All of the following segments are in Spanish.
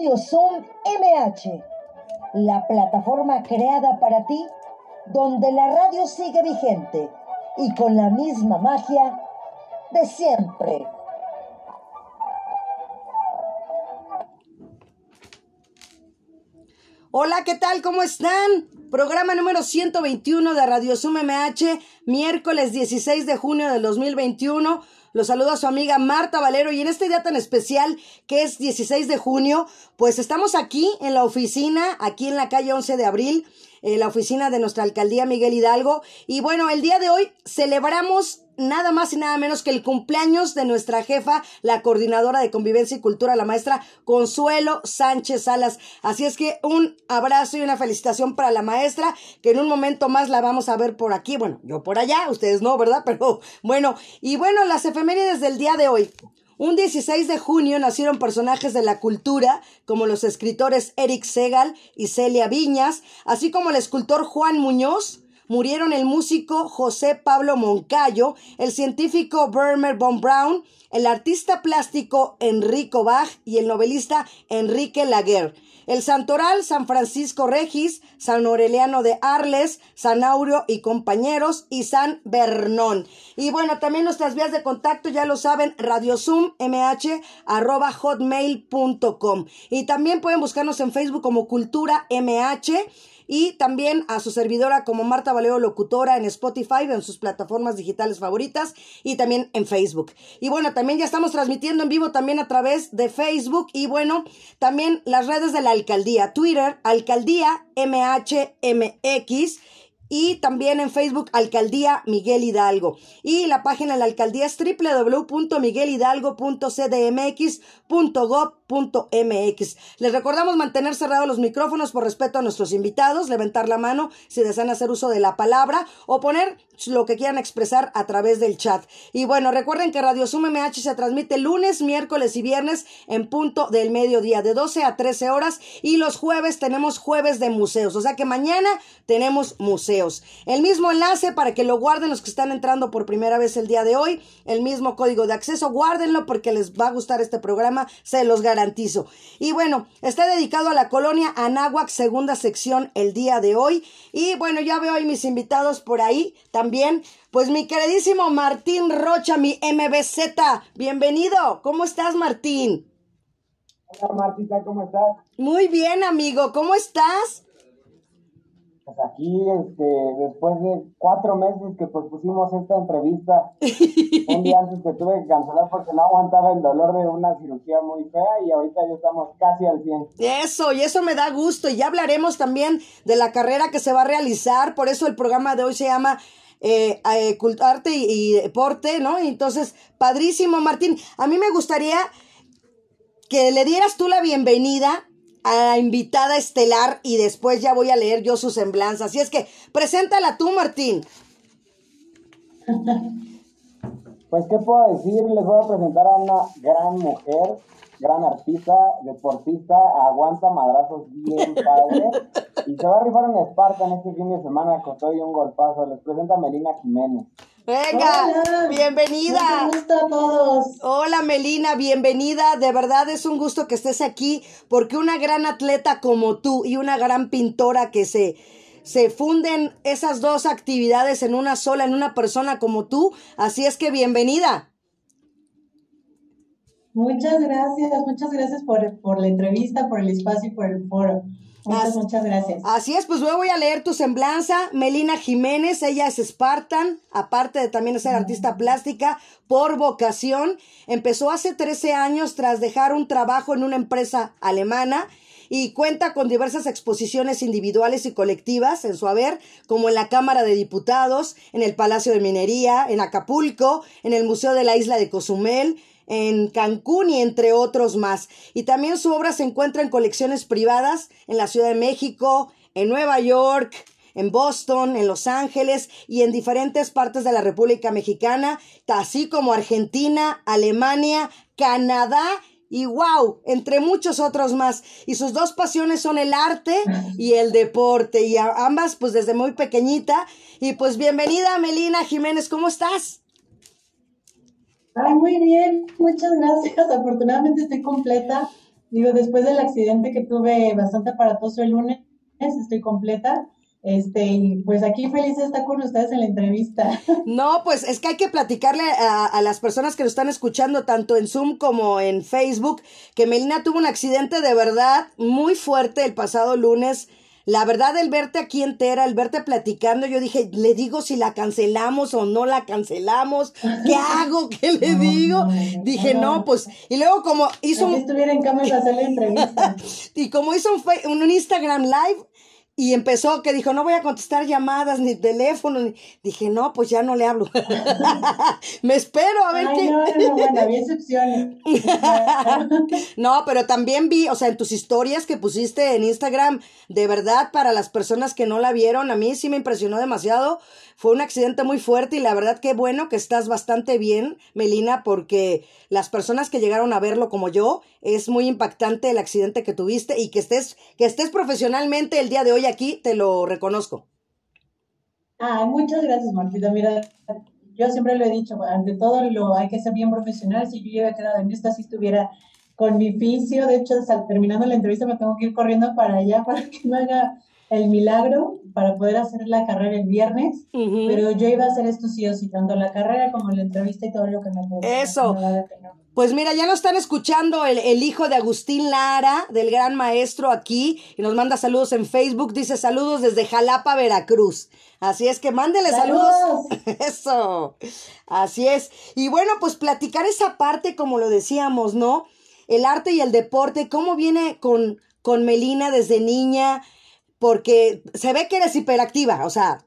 Radio Zoom MH, la plataforma creada para ti, donde la radio sigue vigente y con la misma magia de siempre. Hola, ¿qué tal? ¿Cómo están? Programa número 121 de Radio Zoom MH, miércoles 16 de junio del 2021. Los saludo a su amiga Marta Valero y en este día tan especial que es 16 de junio, pues estamos aquí en la oficina, aquí en la calle 11 de abril, la oficina de nuestra alcaldía Miguel Hidalgo. Y bueno, el día de hoy celebramos nada más y nada menos que el cumpleaños de nuestra jefa, la coordinadora de convivencia y cultura, la maestra Consuelo Sánchez Salas. Así es que un abrazo y una felicitación para la maestra, que en un momento más la vamos a ver por aquí. Bueno, yo por allá, ustedes no, ¿verdad? Pero bueno, y bueno, las efemérides del día de hoy. Un 16 de junio nacieron personajes de la cultura como los escritores Eric Segal y Celia Viñas, así como el escultor Juan Muñoz, murieron el músico José Pablo Moncayo, el científico Vermeer von Braun, el artista plástico Enrico Bach y el novelista Enrique Laguerre. El santoral San Francisco Regis, San Aureliano de Arles, San Aureo y compañeros y San Bernón. Y bueno, también nuestras vías de contacto ya lo saben, radiozummh arroba hotmail.com. Y también pueden buscarnos en Facebook como Cultura MH y también a su servidora como Marta Valeo Locutora en Spotify, en sus plataformas digitales favoritas y también en Facebook. Y bueno, también ya estamos transmitiendo en vivo también a través de Facebook y bueno, también las redes de la alcaldía, Twitter, alcaldía MHMX y también en Facebook Alcaldía Miguel Hidalgo. Y la página de la alcaldía es www.miguelhidalgo.cdmx.gov.mx. Les recordamos mantener cerrados los micrófonos por respeto a nuestros invitados, levantar la mano si desean hacer uso de la palabra o poner lo que quieran expresar a través del chat. Y bueno, recuerden que Radio Sum MH se transmite lunes, miércoles y viernes en punto del mediodía, de 12 a 13 horas. Y los jueves tenemos jueves de museos. O sea que mañana tenemos museos. El mismo enlace para que lo guarden los que están entrando por primera vez el día de hoy. El mismo código de acceso. Guárdenlo porque les va a gustar este programa. Se los garantizo. Y bueno, está dedicado a la colonia Anáhuac, segunda sección el día de hoy. Y bueno, ya veo ahí mis invitados por ahí también. Pues mi queridísimo Martín Rocha, mi MBZ, bienvenido. ¿Cómo estás, Martín? Hola, Martita, ¿cómo estás? Muy bien, amigo. ¿Cómo estás? Pues aquí, este, después de cuatro meses que pusimos esta entrevista, un día antes que tuve que cancelar porque no aguantaba el dolor de una cirugía muy fea y ahorita ya estamos casi al 100. Eso, y eso me da gusto. Y ya hablaremos también de la carrera que se va a realizar. Por eso el programa de hoy se llama eh, eh, arte y, y, deporte, ¿no? Entonces, padrísimo, Martín. A mí me gustaría que le dieras tú la bienvenida a la invitada estelar y después ya voy a leer yo su semblanza. Así es que, preséntala tú, Martín. Pues, ¿qué puedo decir? Les voy a presentar a una gran mujer, gran artista, deportista, aguanta madrazos bien padre. y se va a rifar en Esparta este fin de semana con todo y un golpazo. Les presenta a Melina Jiménez. Venga, Hola. bienvenida. Un gusto a todos. Hola Melina, bienvenida. De verdad es un gusto que estés aquí porque una gran atleta como tú y una gran pintora que se se funden esas dos actividades en una sola, en una persona como tú. Así es que bienvenida. Muchas gracias, muchas gracias por, por la entrevista, por el espacio y por el foro. Muchas, muchas gracias. Así es, pues luego voy a leer tu semblanza. Melina Jiménez, ella es Spartan, aparte de también ser artista plástica por vocación. Empezó hace 13 años tras dejar un trabajo en una empresa alemana y cuenta con diversas exposiciones individuales y colectivas en su haber, como en la Cámara de Diputados, en el Palacio de Minería, en Acapulco, en el Museo de la Isla de Cozumel, en Cancún y entre otros más. Y también su obra se encuentra en colecciones privadas en la Ciudad de México, en Nueva York, en Boston, en Los Ángeles y en diferentes partes de la República Mexicana, así como Argentina, Alemania, Canadá y wow, entre muchos otros más. Y sus dos pasiones son el arte y el deporte. Y ambas pues desde muy pequeñita. Y pues bienvenida Melina Jiménez, ¿cómo estás? Ay, muy bien, muchas gracias. Afortunadamente estoy completa. digo, después del accidente que tuve bastante aparatoso el lunes, estoy completa. Este, y pues aquí feliz de estar con ustedes en la entrevista. No, pues es que hay que platicarle a, a, las personas que nos están escuchando, tanto en Zoom como en Facebook, que Melina tuvo un accidente de verdad muy fuerte el pasado lunes la verdad, el verte aquí entera, el verte platicando, yo dije, le digo si la cancelamos o no la cancelamos, ¿qué hago? ¿Qué le digo? dije, no, pues, y luego como hizo estuviera en entrevista. y como hizo un, un Instagram Live, y empezó que dijo, no voy a contestar llamadas ni teléfono. Dije, no, pues ya no le hablo. Me espero a ver qué. No, no, bueno, había excepciones. no, pero también vi, o sea, en tus historias que pusiste en Instagram, de verdad, para las personas que no la vieron, a mí sí me impresionó demasiado fue un accidente muy fuerte y la verdad que bueno que estás bastante bien, Melina, porque las personas que llegaron a verlo como yo, es muy impactante el accidente que tuviste y que estés, que estés profesionalmente el día de hoy aquí, te lo reconozco. Ah, muchas gracias, Martita. Mira, yo siempre lo he dicho, ante todo lo hay que ser bien profesional. Si yo hubiera quedado en esta, si estuviera con mi fisio, de hecho, terminando la entrevista me tengo que ir corriendo para allá para que me haga el milagro para poder hacer la carrera el viernes, pero yo iba a hacer esto sí o sí, tanto la carrera como la entrevista y todo lo que me Eso. Pues mira, ya nos están escuchando el, el, hijo de Agustín Lara, del gran maestro aquí, y nos manda saludos en Facebook, dice saludos desde Jalapa, Veracruz. Así es que mándele saludos. saludos. Eso. Así es. Y bueno, pues platicar esa parte, como lo decíamos, ¿no? El arte y el deporte, cómo viene con, con Melina desde niña, porque se ve que eres hiperactiva, o sea,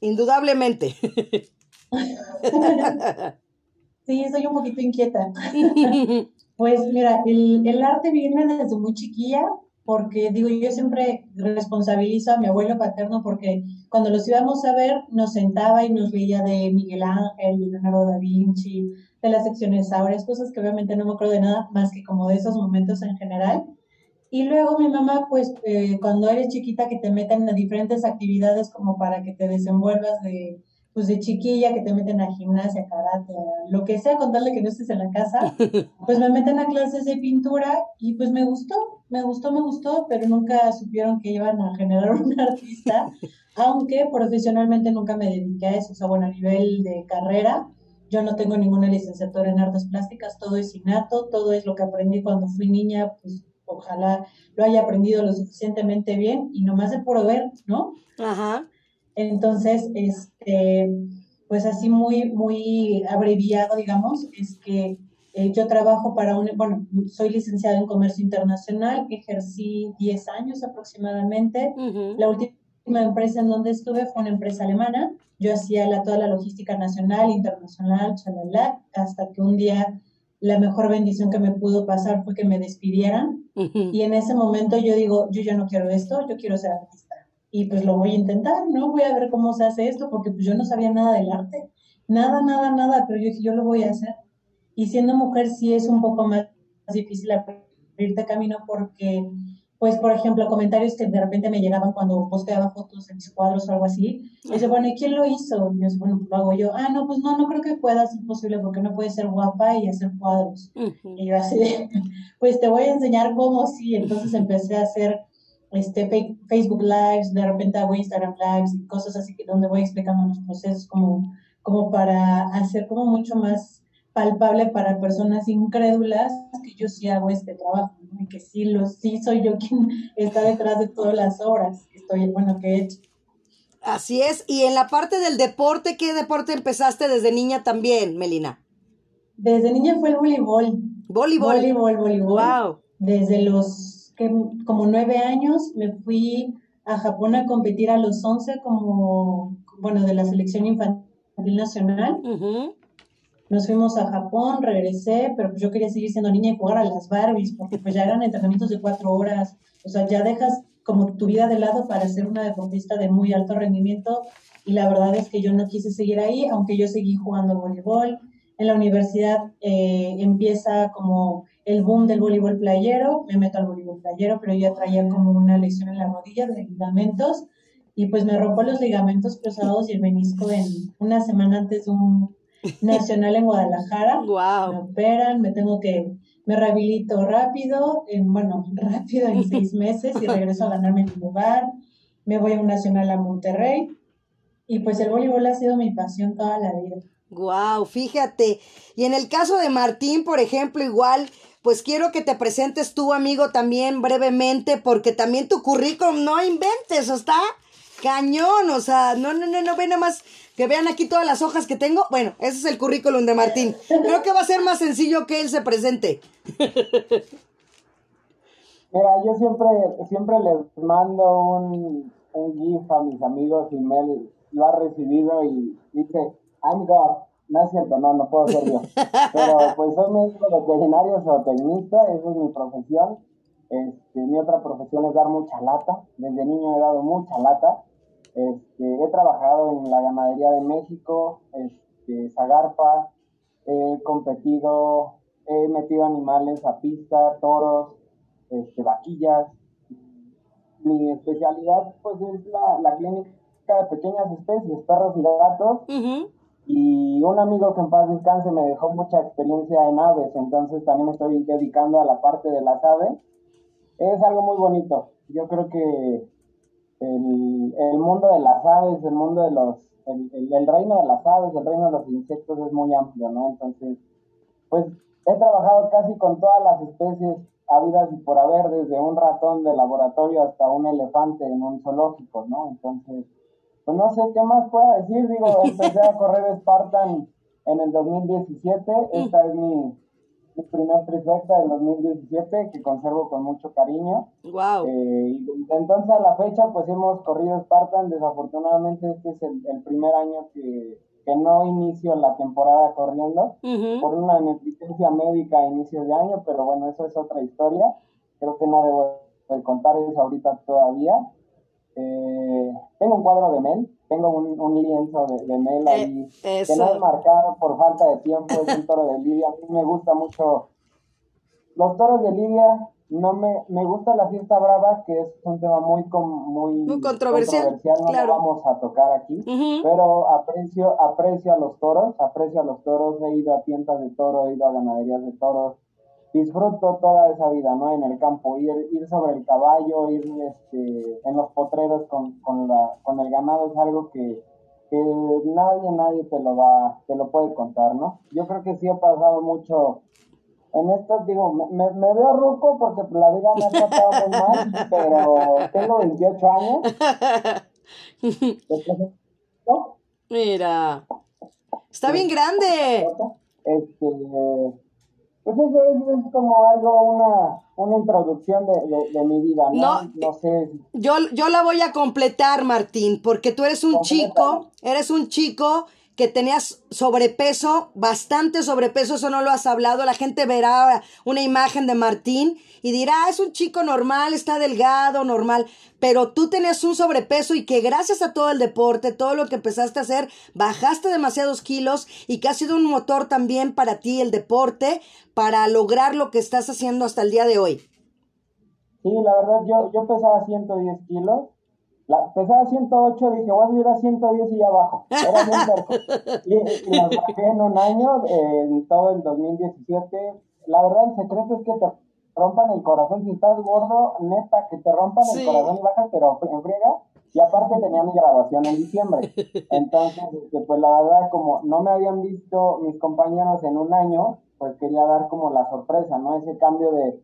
indudablemente. Sí, soy un poquito inquieta. Pues mira, el, arte viene desde muy chiquilla, porque digo, yo siempre responsabilizo a mi abuelo paterno porque cuando los íbamos a ver nos sentaba y nos veía de Miguel Ángel, Leonardo da Vinci, de las secciones áureas, cosas que obviamente no me acuerdo de nada más que como de esos momentos en general. Y luego mi mamá, pues eh, cuando eres chiquita, que te meten a diferentes actividades como para que te desenvuelvas de, pues de chiquilla, que te meten a gimnasia, karate, lo que sea, contarle que no estés en la casa, pues me meten a clases de pintura y pues me gustó, me gustó, me gustó, pero nunca supieron que iban a generar un artista, aunque profesionalmente nunca me dediqué a eso, o sea, bueno, a nivel de carrera, yo no tengo ninguna licenciatura en artes plásticas, todo es innato, todo es lo que aprendí cuando fui niña, pues ojalá lo haya aprendido lo suficientemente bien y nomás de por ver, ¿no? Ajá. Entonces, este, pues así muy, muy abreviado, digamos, es que eh, yo trabajo para un, bueno, soy licenciada en comercio internacional, ejercí 10 años aproximadamente. La última empresa en donde estuve fue una empresa alemana. Yo hacía la, toda la logística nacional, internacional, chalala, hasta que un día la mejor bendición que me pudo pasar fue que me despidieran. Y en ese momento yo digo, yo ya no quiero esto, yo quiero ser artista. Y pues lo voy a intentar, ¿no? Voy a ver cómo se hace esto, porque pues yo no sabía nada del arte. Nada, nada, nada, pero yo dije, yo lo voy a hacer. Y siendo mujer sí es un poco más difícil abrirte camino porque pues, por ejemplo, comentarios que de repente me llegaban cuando posteaba fotos en mis cuadros o algo así. Y dice, bueno, ¿y quién lo hizo? Y yo bueno, pues lo hago yo. Ah, no, pues no, no creo que pueda ser posible porque no puede ser guapa y hacer cuadros. Y yo así, pues te voy a enseñar cómo sí. Entonces empecé a hacer este Facebook Lives, de repente hago Instagram Lives y cosas así que donde voy explicando los procesos como, como para hacer como mucho más palpable para personas incrédulas que yo sí hago este trabajo y que sí, lo, sí soy yo quien está detrás de todas las obras que estoy, bueno, que he hecho. Así es. Y en la parte del deporte, ¿qué deporte empezaste desde niña también, Melina? Desde niña fue el voleibol. Voleibol. Voleibol, voleibol. Wow. Desde los que, como nueve años me fui a Japón a competir a los once como, bueno, de la selección infantil nacional. Nos fuimos a Japón, regresé, pero pues yo quería seguir siendo niña y jugar a las Barbies, porque pues ya eran entrenamientos de cuatro horas, o sea, ya dejas como tu vida de lado para ser una deportista de muy alto rendimiento y la verdad es que yo no quise seguir ahí, aunque yo seguí jugando voleibol. En la universidad eh, empieza como el boom del voleibol playero, me meto al voleibol playero, pero yo ya traía como una lesión en la rodilla de ligamentos y pues me rompo los ligamentos cruzados y el menisco en una semana antes de un nacional en Guadalajara. Wow. Me operan, me tengo que me rehabilito rápido, en, bueno, rápido en seis meses y regreso a ganarme mi lugar, me voy a un nacional a Monterrey y pues el voleibol ha sido mi pasión toda la vida. Wow, fíjate. Y en el caso de Martín, por ejemplo, igual, pues quiero que te presentes tú, amigo, también brevemente, porque también tu currículum no inventes, está cañón, o sea, no, no, no, no, ve nada más que vean aquí todas las hojas que tengo. Bueno, ese es el currículum de Martín. Creo que va a ser más sencillo que él se presente. Mira, yo siempre, siempre les mando un, un GIF a mis amigos y Mel lo ha recibido y dice, I'm God. No es cierto, no, no puedo ser yo. Pero pues soy médico veterinario zootecnista, esa es mi profesión. Este, mi otra profesión es dar mucha lata. Desde niño he dado mucha lata. Este, he trabajado en la ganadería de México, este, Zagarpa, he competido, he metido animales a pista, toros, este, vaquillas. Mi especialidad pues es la, la clínica de pequeñas especies, perros y gatos. Y un amigo que en paz descanse me dejó mucha experiencia en aves, entonces también estoy dedicando a la parte de las aves. Es algo muy bonito. Yo creo que el, el mundo de las aves, el mundo de los, el, el, reino de las aves, el reino de los insectos es muy amplio, ¿no? Entonces, pues he trabajado casi con todas las especies habidas y por haber, desde un ratón de laboratorio hasta un elefante en un zoológico, ¿no? Entonces, pues no sé qué más pueda decir, digo, empecé a correr Spartan en el 2017, esta es mi, mi primer trifecta del 2017 que conservo con mucho cariño. Wow. Eh, y entonces a la fecha pues hemos corrido Spartan, desafortunadamente este es el, primer año que, que, no inicio la temporada corriendo por una negligencia médica a inicios de año, pero bueno, eso es otra historia, creo que no debo de contar eso ahorita todavía. Eh, tengo un cuadro de Mel, tengo un, un lienzo de, de Mel ahí, eh, que no es marcado por falta de tiempo, es un toro de Lidia. A mí me gusta mucho los toros de Lidia. No me, me gusta la fiesta brava, que es un tema muy, muy, controversial, no lo vamos a tocar aquí, pero aprecio, aprecio a los toros, aprecio a los toros, he ido a tiendas de toro, he ido a ganaderías de toros, disfruto toda esa vida, ¿no? En el campo, ir, ir sobre el caballo, ir este, en los potreros con, con, la, con el ganado es algo que, que, nadie, nadie te lo va, te lo puede contar, ¿no? Yo creo que sí he pasado mucho en esto, digo, me, me veo ruco porque la vida me ha tratado muy mal, pero tengo 28 años. Mira, está bien grande. Este, pues eso es, como algo, una, una introducción de, de, mi vida, ¿no? No, sé. Yo, yo la voy a completar, Martín, porque tú eres un chico, eres un chico que tenías sobrepeso, bastante sobrepeso, eso no lo has hablado, la gente verá una imagen de Martín y dirá, ah, es un chico normal, está delgado, normal, pero tú tenías un sobrepeso y que gracias a todo el deporte, todo lo que empezaste a hacer, bajaste demasiados kilos y que ha sido un motor también para ti el deporte, para lograr lo que estás haciendo hasta el día de hoy. Sí, la verdad, yo, yo pesaba 110 kilos la, pesaba 108, dije, voy a subir a 110 y ya bajo. Era muy cerco. y, y las bajé en un año, en todo el 2017. La verdad, el secreto es que te rompan el corazón. Si estás gordo, neta, que te rompan el corazón y bajas, pero en friega. Y aparte tenía mi graduación en diciembre. Entonces, este, pues la verdad, como no me habían visto mis compañeros en un año, pues quería dar como la sorpresa, ¿no? Ese cambio de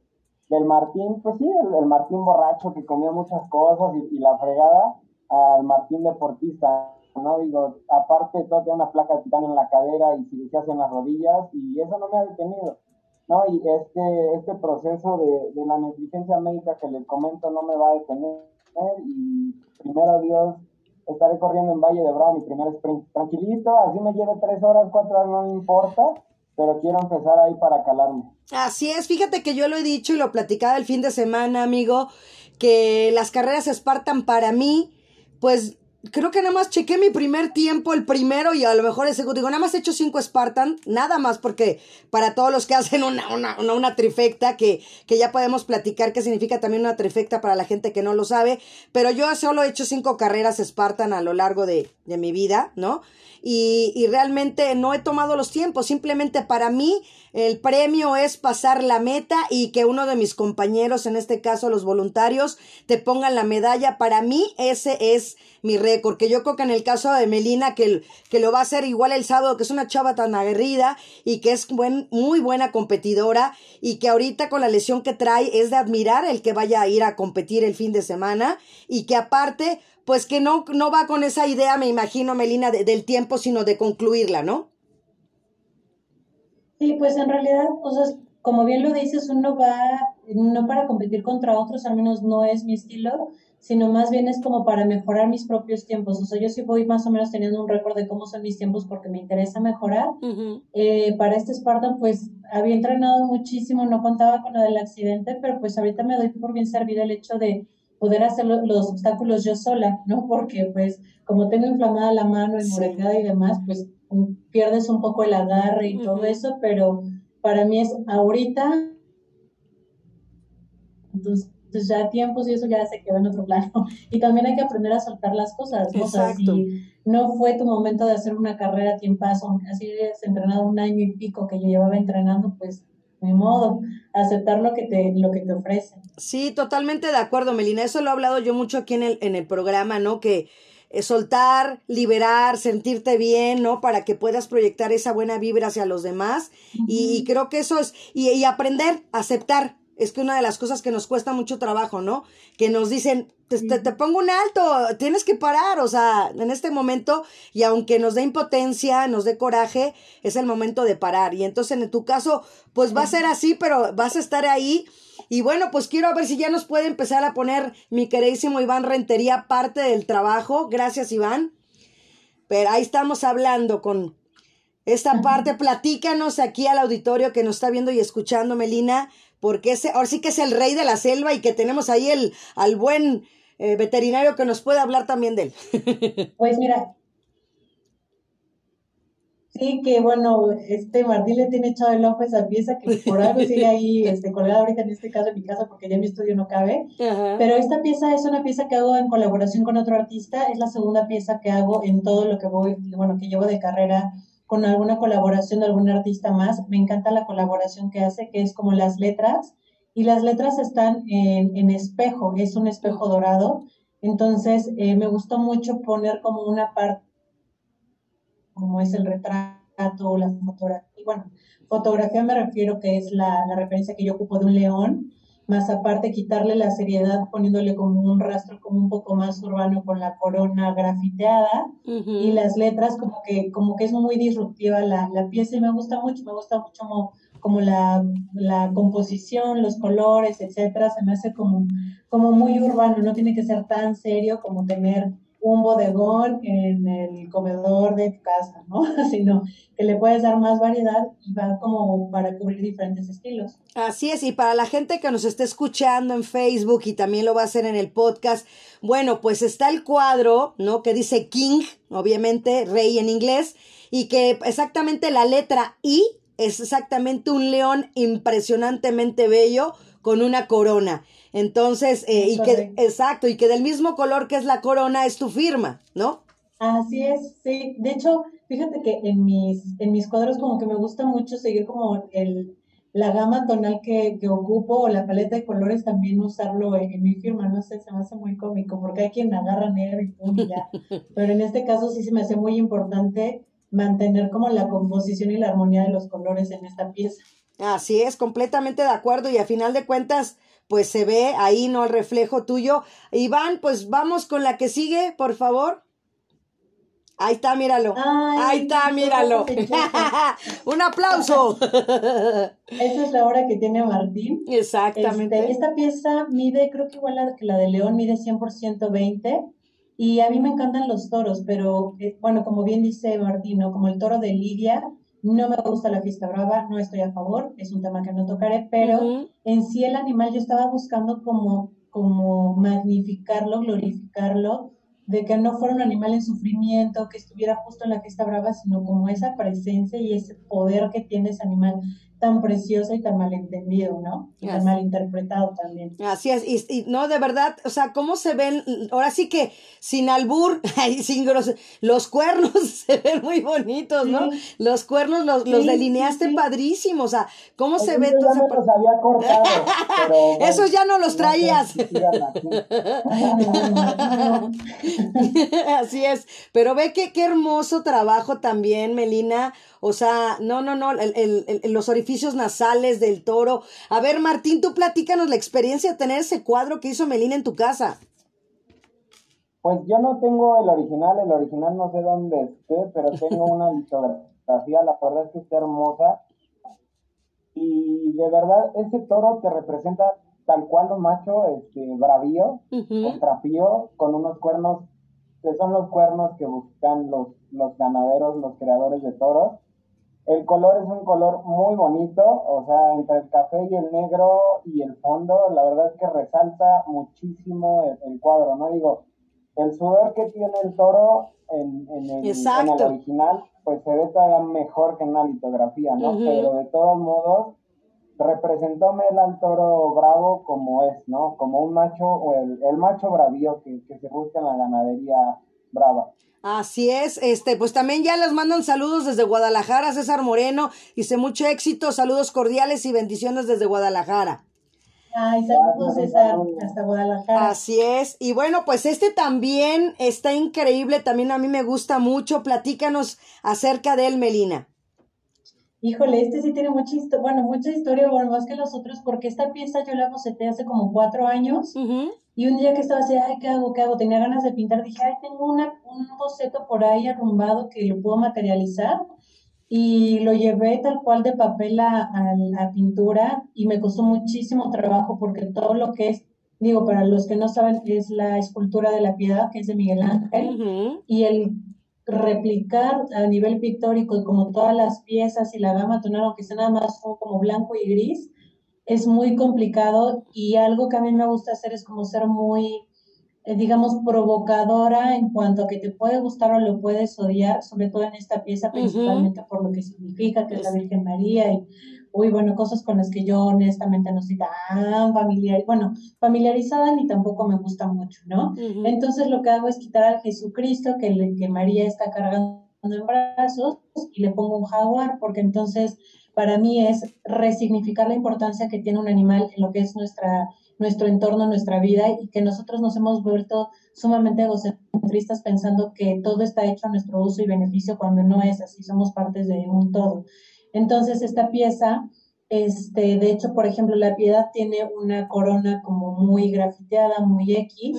del Martín, pues sí, el, Martín borracho que comía muchas cosas y, la fregada, al Martín deportista, ¿no? Digo, aparte todo una placa de titanio en la cadera y cirugías en las rodillas y eso no me ha detenido, ¿no? Y este, este proceso de, de la negligencia médica que les comento no me va a detener y primero Dios estaré corriendo en Valle de Bravo mi primer sprint. Tranquilito, así me lleve tres horas, cuatro horas, no me importa, pero quiero empezar ahí para calarme. Así es, fíjate que yo lo he dicho y lo platicaba el fin de semana, amigo, que las carreras Spartan para mí, pues creo que nada más chequé mi primer tiempo, el primero, y a lo mejor el segundo. Digo, nada más he hecho cinco Spartan, nada más, porque para todos los que hacen una, una, una, trifecta, que, que ya podemos platicar qué significa también una trifecta para la gente que no lo sabe, pero yo solo he hecho cinco carreras Spartan a lo largo de, de mi vida, ¿no? Y, y realmente no he tomado los tiempos, simplemente para mí el premio es pasar la meta y que uno de mis compañeros, en este caso los voluntarios, te pongan la medalla. Para mí ese es mi récord, que yo creo que en el caso de Melina, que, que lo va a hacer igual el sábado, que es una chava tan aguerrida y que es muy buena competidora y que ahorita con la lesión que trae es de admirar el que vaya a ir a competir el fin de semana y que aparte, pues que no, no va con esa idea, me imagino, Melina, del tiempo, sino de concluirla, ¿no? Sí, pues en realidad, o sea, como bien lo dices, uno va no para competir contra otros, al menos no es mi estilo, sino más bien es como para mejorar mis propios tiempos. O sea, yo sí voy más o menos teniendo un récord de cómo son mis tiempos porque me interesa mejorar. Eh, para este Spartan, pues había entrenado muchísimo, no contaba con lo del accidente, pero pues ahorita me doy por bien servido el hecho de poder hacer los obstáculos yo sola, ¿no? Porque pues como tengo inflamada la mano, enmoretada y demás, pues pierdes un poco el agarre y todo eso, pero para mí es ahorita, entonces ya tiempos y eso ya se queda en otro plano. Y también hay que aprender a soltar las cosas. O sea, si no fue tu momento de hacer una carrera a paso, así has entrenado un año y pico que yo llevaba entrenando, pues de modo, aceptar lo que te, lo que te ofrecen. Sí, totalmente de acuerdo, Melina. Eso lo he hablado yo mucho aquí en el, en el programa, ¿no? Que eh, soltar, liberar, sentirte bien, ¿no? Para que puedas proyectar esa buena vibra hacia los demás. y, creo que eso es, y, y aprender, aceptar. Es que una de las cosas que nos cuesta mucho trabajo, ¿no? Que nos dicen, te, te, pongo un alto, tienes que parar, o sea, en este momento, y aunque nos dé impotencia, nos dé coraje, es el momento de parar. Y entonces en tu caso, pues va a ser así, pero vas a estar ahí y bueno, pues quiero ver si ya nos puede empezar a poner mi queridísimo Iván Rentería parte del trabajo. Gracias, Iván. Pero ahí estamos hablando con esta parte. Platícanos aquí al auditorio que nos está viendo y escuchando, Melina, porque ese, ahora sí que es el rey de la selva y que tenemos ahí el, al buen eh, veterinario que nos puede hablar también de él. Pues mira, Sí, que bueno, este Martín le tiene echado el ojo a esa pieza que por algo sigue ahí este, colgada ahorita en este caso en mi casa porque ya en mi estudio no cabe. Pero esta pieza es una pieza que hago en colaboración con otro artista, es la segunda pieza que hago en todo lo que voy, bueno, que llevo de carrera con alguna colaboración de algún artista más. Me encanta la colaboración que hace, que es como las letras, y las letras están en, en espejo, es un espejo dorado. Entonces, eh, me gustó mucho poner como una parte como es el retrato o la fotografía. Bueno, fotografía me refiero que es la, la, referencia que yo ocupo de un león, más aparte quitarle la seriedad poniéndole como un rastro como un poco más urbano con la corona grafiteada y las letras como que como que es muy disruptiva la, la pieza y me gusta mucho, me gusta mucho como, como la, la, composición, los colores, etcétera, se me hace como, como muy urbano, no tiene que ser tan serio como tener un bodegón en el comedor de tu casa, ¿no? Sino que le puedes dar más variedad y va como para cubrir diferentes estilos. Así es, y para la gente que nos esté escuchando en Facebook y también lo va a hacer en el podcast, bueno, pues está el cuadro, ¿no? Que dice King, obviamente, rey en inglés, y que exactamente la letra I es exactamente un león impresionantemente bello con una corona. Entonces, eh, y que, exacto, y que del mismo color que es la corona es tu firma, ¿no? Así es, sí. De hecho, fíjate que en mis, en mis cuadros como que me gusta mucho seguir como el, la gama tonal que, que ocupo o la paleta de colores también usarlo en, mi firma, no sé, se me hace muy cómico porque hay quien agarra negro y pum ya. Pero en este caso sí se me hace muy importante mantener como la composición y la armonía de los colores en esta pieza. Así es, completamente de acuerdo y a final de cuentas, pues se ve ahí, ¿no? El reflejo tuyo. Iván, pues vamos con la que sigue, por favor. Ahí está, míralo. Ahí está, míralo. Un aplauso. Esa es la hora que tiene Martín. Exactamente. Este, esta pieza mide, creo que igual la, que la de León mide 100% 20. Y a mí me encantan los toros, pero eh, bueno, como bien dice Martín, ¿no? como el toro de Lidia, no me gusta la fiesta brava, no estoy a favor, es un tema que no tocaré, pero en sí el animal yo estaba buscando como, como magnificarlo, glorificarlo, de que no fuera un animal en sufrimiento, que estuviera justo en la fiesta brava, sino como esa presencia y ese poder que tiene ese animal tan precioso y tan malentendido, ¿no? Y tan mal interpretado también. Así es, y, no, de verdad, o sea, cómo se ven, ahora sí que sin albur, sin gros, los cuernos se ven muy bonitos, ¿no? Los cuernos los, los delineaste padrísimos, o sea, cómo se ve todo ese... los había cortado, pero, Esos ya no los traías. así es, pero ve que qué hermoso trabajo también, Melina, o sea, no, no, no, el, los orificios nasales del toro. A ver, Martín, tú platícanos la experiencia de tener ese cuadro que hizo Melina en tu casa. Pues yo no tengo el original, el original no sé dónde esté, pero tengo una litografía, la verdad es que está hermosa. Y de verdad, ese toro te representa tal cual un macho, este, bravío, uh con unos cuernos, que son los cuernos que buscan los, los ganaderos, los creadores de toros el color es un color muy bonito, o sea, entre el café y el negro y el fondo, la verdad es que resalta muchísimo el, cuadro, ¿no? Digo, el sudor que tiene el toro en, el, original, pues se ve todavía mejor que en una litografía, ¿no? Pero de todos modos, representóme al toro bravo como es, ¿no? Como un macho, o el, macho bravío que, que se busca en la ganadería brava. Así es, este, pues también ya les mandan saludos desde Guadalajara, César Moreno, dice mucho éxito, saludos cordiales y bendiciones desde Guadalajara. Ay, saludos César, hasta Guadalajara. Así es, y bueno, pues este también está increíble, también a mí me gusta mucho, platícanos acerca de él, Melina. Híjole, este sí tiene mucha historia, bueno, mucha historia, bueno, más que los otros, porque esta pieza yo la boceté hace como cuatro años, y un día que estaba así, ay, ¿qué hago? ¿Qué hago? Tenía ganas de pintar. Dije, ay, tengo una, un boceto por ahí arrumbado que lo puedo materializar. Y lo llevé tal cual de papel a, a, pintura y me costó muchísimo trabajo porque todo lo que es, digo, para los que no saben, es la escultura de la piedad, que es de Miguel Ángel, y el replicar a nivel pictórico como todas las piezas y la gama tonal, aunque sea nada más como blanco y gris, es muy complicado y algo que a mí me gusta hacer es como ser muy, eh, digamos, provocadora en cuanto a que te puede gustar o lo puedes odiar, sobre todo en esta pieza, principalmente por lo que significa, que es la Virgen María y, uy, bueno, cosas con las que yo honestamente no estoy tan familiar, bueno, familiarizada ni tampoco me gusta mucho, ¿no? Entonces lo que hago es quitar al Jesucristo que, que María está cargando en brazos y le pongo un jaguar, porque entonces para mí es resignificar la importancia que tiene un animal en lo que es nuestra, nuestro entorno, nuestra vida, y que nosotros nos hemos vuelto sumamente egocentristas pensando que todo está hecho a nuestro uso y beneficio cuando no es así, somos partes de un todo. Entonces, esta pieza, este, de hecho, por ejemplo, la piedad tiene una corona como muy grafiteada, muy X,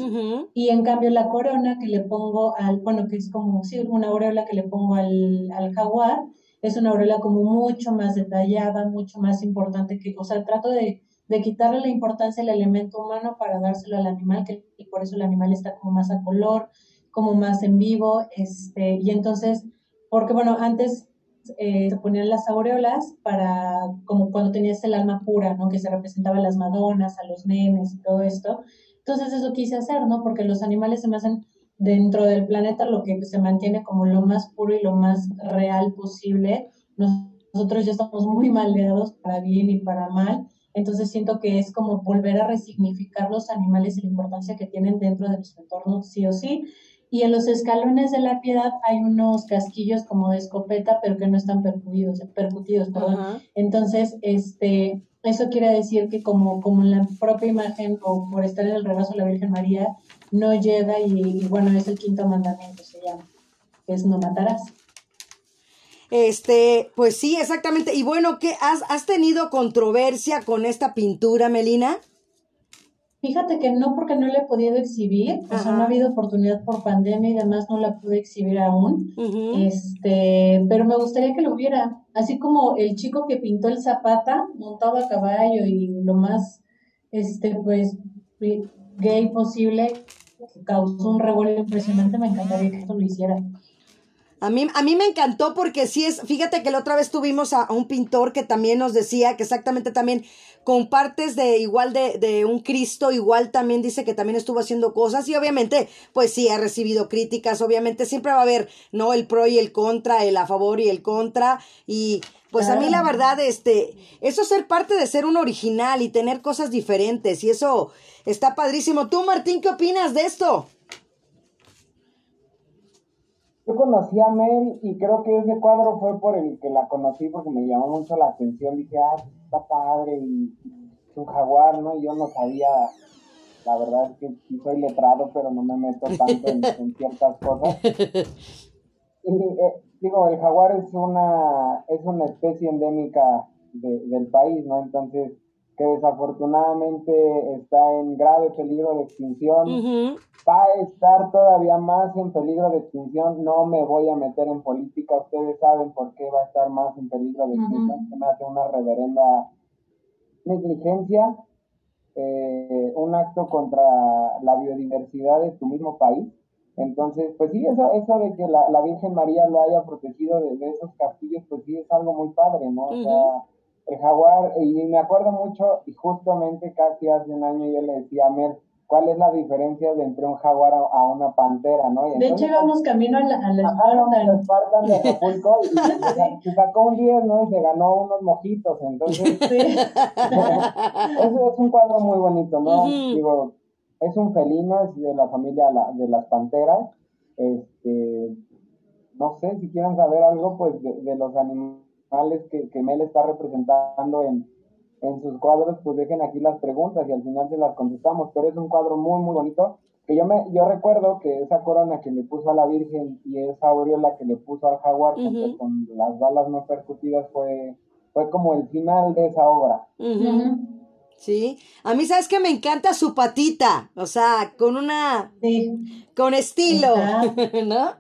y en cambio la corona que le pongo al, bueno, que es como, sí, una aureola que le pongo al, al jaguar, es una aureola como mucho más detallada, mucho más importante que, o sea, trato de, de quitarle la importancia al elemento humano para dárselo al animal, que, y por eso el animal está como más a color, como más en vivo, este, y entonces, porque bueno, antes eh, se ponían las aureolas para, como cuando tenías el alma pura, ¿no? Que se representaba a las madonas, a los nenes y todo esto. Entonces eso quise hacer, ¿no? Porque los animales se me hacen dentro del planeta lo que se mantiene como lo más puro y lo más real posible. Nosotros ya estamos muy maldeados para bien y para mal, entonces siento que es como volver a resignificar los animales y la importancia que tienen dentro de nuestro entorno, sí o sí. Y en los escalones de la piedad hay unos casquillos como de escopeta, pero que no están percutidos, percutidos perdón. Entonces, este, eso quiere decir que como, como la propia imagen o por estar en el regazo de la Virgen María, no llega y, bueno, es el quinto mandamiento, se llama, que es no matarás. Este, pues sí, exactamente. Y bueno, ¿qué has, has tenido controversia con esta pintura, Melina? Fíjate que no porque no la he podido exhibir, o sea, no ha habido oportunidad por pandemia y demás, no la pude exhibir aún. Este, pero me gustaría que lo hubiera, así como el chico que pintó el Zapata, montado a caballo y lo más, este, pues, gay posible, causó un revuelo impresionante, me encantaría que esto lo hiciera. A mí, a mí me encantó porque sí es, fíjate que la otra vez tuvimos a, un pintor que también nos decía que exactamente también con partes de igual de, de, un Cristo, igual también dice que también estuvo haciendo cosas y obviamente, pues sí, ha recibido críticas, obviamente siempre va a haber, ¿no? El pro y el contra, el a favor y el contra y pues a mí la verdad, este, eso ser parte de ser un original y tener cosas diferentes y eso está padrísimo. Tú, Martín, ¿qué opinas de esto? Yo conocí a Mel y creo que ese cuadro fue por el que la conocí porque me llamó mucho la atención. Dije, ah, está padre y, es un jaguar, ¿no? Y yo no sabía, la verdad es que sí soy letrado, pero no me meto tanto en, ciertas cosas. Y, eh, digo, el jaguar es una, es una especie endémica del país, ¿no? Entonces, que desafortunadamente está en grave peligro de extinción. Va a estar todavía más en peligro de extinción. No me voy a meter en política. Ustedes saben por qué va a estar más en peligro de extinción. Se me hace una reverenda negligencia, eh, un acto contra la biodiversidad de tu mismo país. Entonces, pues sí, eso, eso de que la, la Virgen María lo haya protegido de, esos castillos, pues sí es algo muy padre, ¿no? O sea, el jaguar, y me acuerdo mucho, y justamente casi hace un año yo le decía a Mer, ¿cuál es la diferencia de entre un jaguar a, una pantera, no? de hecho íbamos camino a la, a la Spartan. de Acapulco y, se sacó un 10, ¿no? Y se ganó unos mojitos, entonces... Sí. Eso es un cuadro muy bonito, ¿no? Digo, es un felino, es de la familia de las panteras, este... No sé, si quieren saber algo, pues, de, de los animales que, que Mel está representando en, sus cuadros, pues dejen aquí las preguntas y al final se las contestamos. Pero es un cuadro muy, muy bonito. Que yo, me, yo recuerdo que esa corona que le puso a la Virgen y esa aureola que le puso al jaguar con las balas no percutidas fue, fue como el final de esa obra. Sí, a mí sabes que me encanta su patita, o sea, con una, con estilo, ¿no?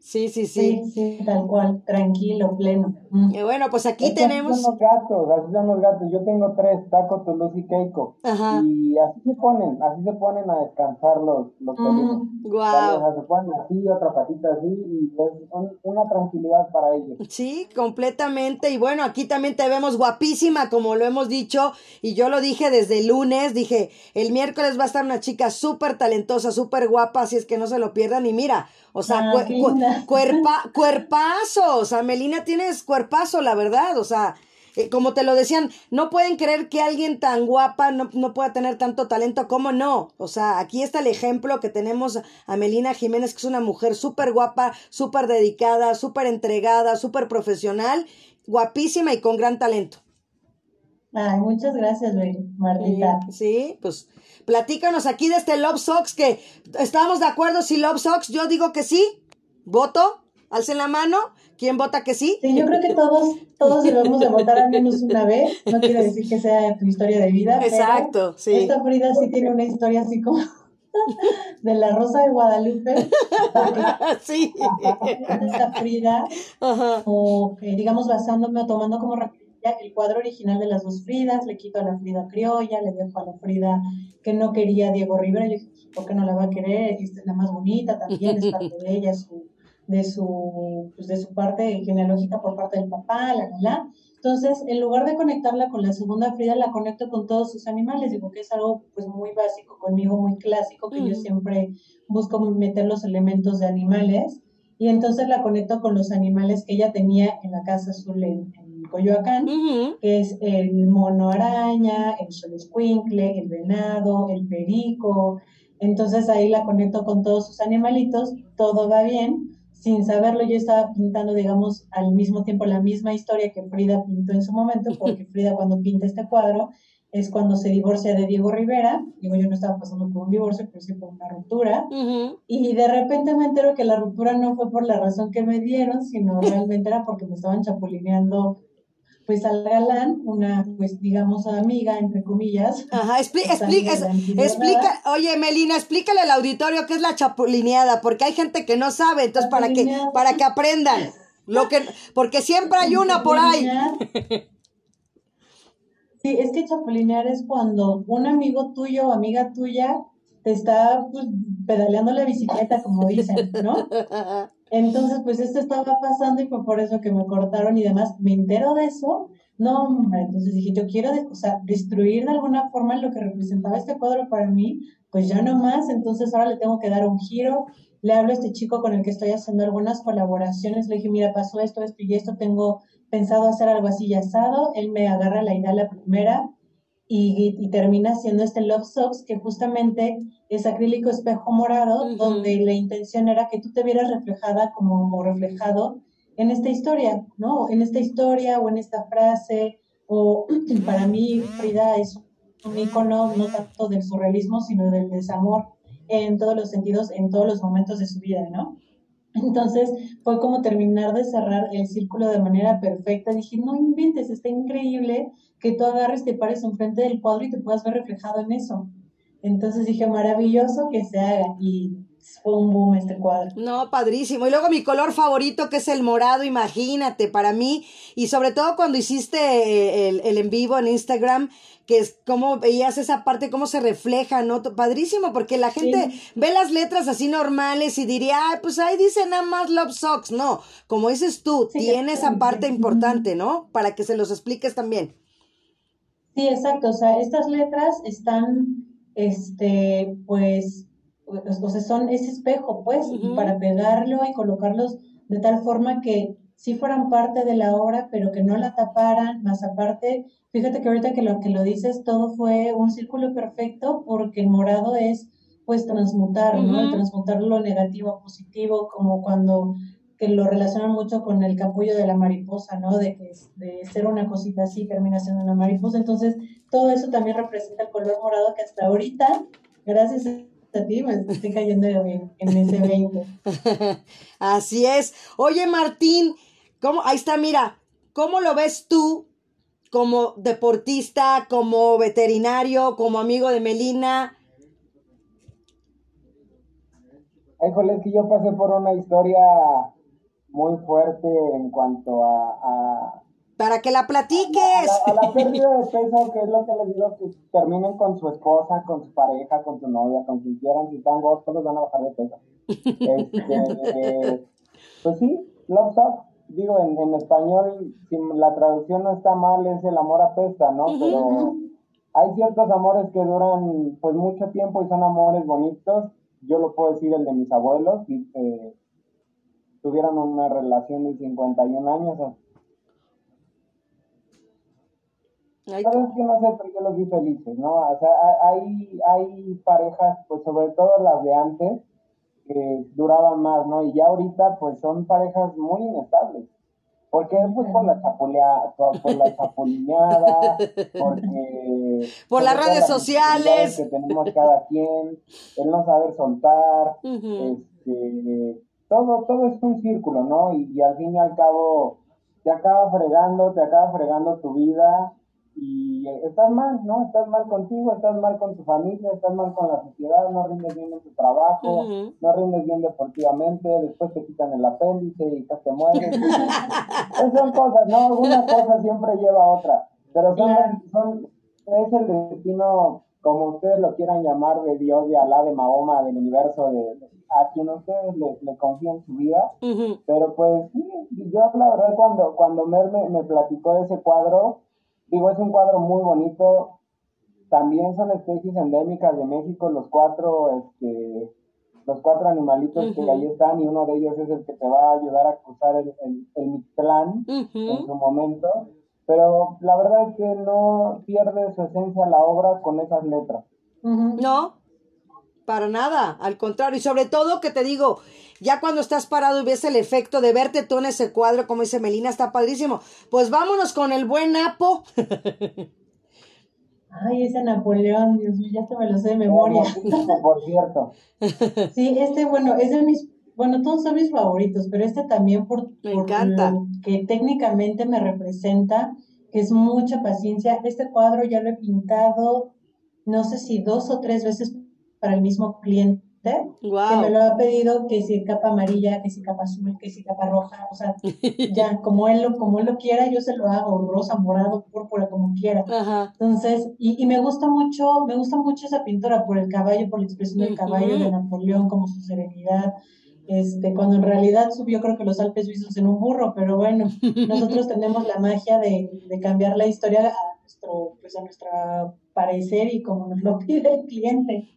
Sí, sí, sí. Sí, tal cual, tranquilo, pleno. Mm. Y bueno, pues aquí tenemos. Así son los gatos, así son los gatos. Yo tengo tres, Taco, Toulouse y Keiko. Ajá. Y así se ponen, así se ponen a descansar los, los mm, Wow. O sea, se ponen así, otra patita así, y es una tranquilidad para ellos. Sí, completamente. Y bueno, aquí también te vemos guapísima, como lo hemos dicho. Y yo lo dije desde el lunes, dije, el miércoles va a estar una chica súper talentosa, súper guapa, así es que no se lo pierdan. Y mira, o sea, ah, cuerpa, cuerpazo, o sea, Melina tienes cuerpazo, la verdad, o sea, eh, como te lo decían, no pueden creer que alguien tan guapa no, no, pueda tener tanto talento, ¿cómo no? O sea, aquí está el ejemplo que tenemos a Melina Jiménez, que es una mujer súper guapa, súper dedicada, súper entregada, súper profesional, guapísima y con gran talento. Ay, muchas gracias, Martita. sí, pues Platícanos aquí de este Love Socks que estamos de acuerdo si Love Socks, yo digo que sí. ¿Voto? Alcen la mano. ¿Quién vota que sí? Sí, yo creo que todos, todos debemos de votar al menos una vez. No quiero decir que sea tu historia de vida. Exacto, sí. Esta Frida sí tiene una historia así como de la Rosa de Guadalupe. sí. Esta Frida, o eh, digamos basándome o tomando como el cuadro original de las dos Fridas, le quito a la Frida criolla, le dejo a la Frida que no quería Diego Rivera, yo dije, ¿por qué no la va a querer? Esta es la más bonita también, es parte de ella, su, de, su, pues de su parte genealógica por parte del papá, la, la, la. Entonces, en lugar de conectarla con la segunda Frida, la conecto con todos sus animales, digo que es algo pues muy básico conmigo, muy clásico, que yo siempre busco meter los elementos de animales, y entonces la conecto con los animales que ella tenía en la casa azul en Coyoacán, que es el mono araña, el solescuincle, el venado, el perico. Entonces ahí la conecto con todos sus animalitos, todo va bien. Sin saberlo, yo estaba pintando, digamos, al mismo tiempo la misma historia que Frida pintó en su momento, porque Frida cuando pinta este cuadro es cuando se divorcia de Diego Rivera. Digo, yo no estaba pasando por un divorcio, pero sí por una ruptura. Y de repente me entero que la ruptura no fue por la razón que me dieron, sino realmente era porque me estaban chapulineando pues al galán, una, pues digamos, amiga, entre comillas. Ajá, explica, explica, oye, Melina, explícale al auditorio qué es la chapulineada, porque hay gente que no sabe, entonces para que, para que aprendan, lo que, porque siempre hay una por ahí. Sí, es que chapulinear es cuando un amigo tuyo o amiga tuya te está pues, pedaleando la bicicleta, como dicen, ¿no? Entonces, pues esto estaba pasando y fue por eso que me cortaron y demás. Me entero de eso. No, hombre, entonces dije, yo quiero, o sea, destruir de alguna forma lo que representaba este cuadro para mí, pues ya no más, entonces ahora le tengo que dar un giro. Le hablo a este chico con el que estoy haciendo algunas colaboraciones, le dije, mira, pasó esto, esto y esto, tengo pensado hacer algo así y asado. Él me agarra la idea la primera y, termina siendo este Love Socks, que justamente es acrílico espejo morado, donde la intención era que tú te vieras reflejada como reflejado en esta historia, ¿no? En esta historia o en esta frase, o para mí Frida es un icono no tanto del surrealismo, sino del desamor en todos los sentidos, en todos los momentos de su vida, ¿no? Entonces fue como terminar de cerrar el círculo de manera perfecta. Dije, no inventes, está increíble que tú agarres, te pares enfrente del cuadro y te puedas ver reflejado en eso. Entonces dije, maravilloso que se haga y fue un boom este cuadro. No, padrísimo. Y luego mi color favorito que es el morado, imagínate, para mí. Y sobre todo cuando hiciste eh, el, el en vivo en Instagram, que es como veías esa parte, cómo se refleja, ¿no? Padrísimo, porque la gente ve las letras así normales y diría, Ay, pues ahí dice nada más Love Socks. No, como dices tú, tiene esa parte importante, ¿no? Para que se los expliques también. Sí, exacto. O sea, estas letras están, este, pues, o sea, son ese espejo, pues, para pegarlo y colocarlos de tal forma que sí fueran parte de la obra, pero que no la taparan, más aparte, fíjate que ahorita que lo que lo dices, todo fue un círculo perfecto, porque el morado es, pues, transmutar, ¿no? Transmutar lo negativo a positivo, como cuando que lo relacionan mucho con el capullo de la mariposa, ¿no? De que de ser una cosita así termina siendo una mariposa. Entonces, todo eso también representa el color morado que hasta ahorita, gracias a ti, me estoy cayendo en, en ese 20. así es. Oye, Martín, ¿cómo? Ahí está, mira, ¿cómo lo ves tú como deportista, como veterinario, como amigo de Melina? Híjole, es que yo pasé por una historia muy fuerte en cuanto a... Para que la platiques. A la, pérdida de peso, que es lo que les digo, que terminen con su esposa, con su pareja, con su novia, con quien quieran, si están gordos, van a bajar de peso. Este, pues sí, love up. Digo, en, en, español, si la traducción no está mal, es el amor apesta, ¿no? Pero hay ciertos amores que duran pues mucho tiempo y son amores bonitos. Yo lo puedo decir el de mis abuelos, eh, tuvieron una relación de 51 años. Ay, es que no sé, pero yo los vi felices, ¿no? O sea, hay, hay parejas, pues sobre todo las de antes, que duraban más, ¿no? Y ya ahorita, pues son parejas muy inestables. ¿Por qué? Pues por la chapulea, por, la chapulineada, porque... Por las redes sociales. Que tenemos cada quien, el no saber soltar, este todo, todo es un círculo, ¿no? Y, al fin y al cabo te acaba fregando, te acaba fregando tu vida y estás mal, ¿no? Estás mal contigo, estás mal con tu familia, estás mal con la sociedad, no rindes bien en tu trabajo, no rindes bien deportivamente, después te quitan el apéndice y te mueres. Esas son cosas, ¿no? Una cosa siempre lleva a otra, pero son, son, es el destino, como ustedes lo quieran llamar, de Dios, de Alá, de Mahoma, del universo, de a quien ustedes le, le confían su vida, pero pues sí, yo la verdad cuando, cuando Mer me, platicó de ese cuadro, digo, es un cuadro muy bonito, también son especies endémicas de México, los cuatro, este, los cuatro animalitos que ahí están y uno de ellos es el que te va a ayudar a cruzar el, el, el en su momento, pero la verdad es que no pierde su esencia la obra con esas letras. No, para nada, al contrario. Y sobre todo que te digo, ya cuando estás parado y ves el efecto de verte tú en ese cuadro, como dice Melina, está padrísimo. Pues vámonos con el buen Napo. Ay, ese Napoleón, Dios mío, ya te me lo sé de memoria. Por cierto. Sí, este, bueno, es de mis, bueno, todos son mis favoritos, pero este también por, me encanta. que técnicamente me representa, que es mucha paciencia. Este cuadro ya lo he pintado, no sé si dos o tres veces para el mismo cliente. Que me lo ha pedido que si capa amarilla, que si capa azul, que si capa roja, o sea, ya como él lo, como él lo quiera, yo se lo hago, rosa, morado, púrpura, como quiera. Entonces, y, y, me gusta mucho, me gusta mucho esa pintura por el caballo, por la expresión del caballo de Napoleón, como su serenidad, este, cuando en realidad subió creo que los Alpes suizos en un burro, pero bueno, nosotros tenemos la magia de, de cambiar la historia a nuestro, pues a nuestro parecer y como nos lo pide el cliente.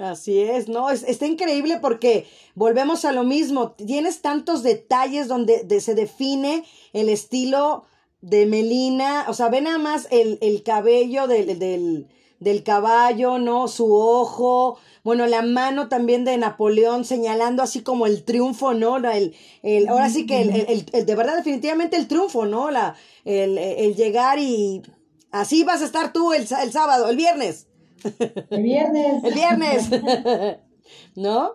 Así es, no, es, está increíble porque volvemos a lo mismo, tienes tantos detalles donde se define el estilo de Melina, o sea, ve nada más el, el cabello del, del, del caballo, ¿no? Su ojo, bueno, la mano también de Napoleón señalando así como el triunfo, ¿no? El, el, ahora sí que el, el, de verdad definitivamente el triunfo, ¿no? La, el, el llegar y así vas a estar tú el, el sábado, el viernes. El viernes. el viernes. ¿No?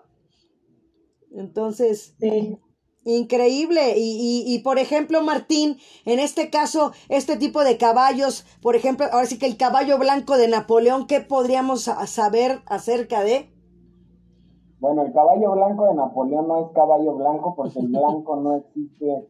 Entonces, sí. Increíble. Y, y, y, por ejemplo, Martín, en este caso, este tipo de caballos, por ejemplo, ahora sí que el caballo blanco de Napoleón, ¿qué podríamos saber acerca de? Bueno, el caballo blanco de Napoleón no es caballo blanco porque el blanco no existe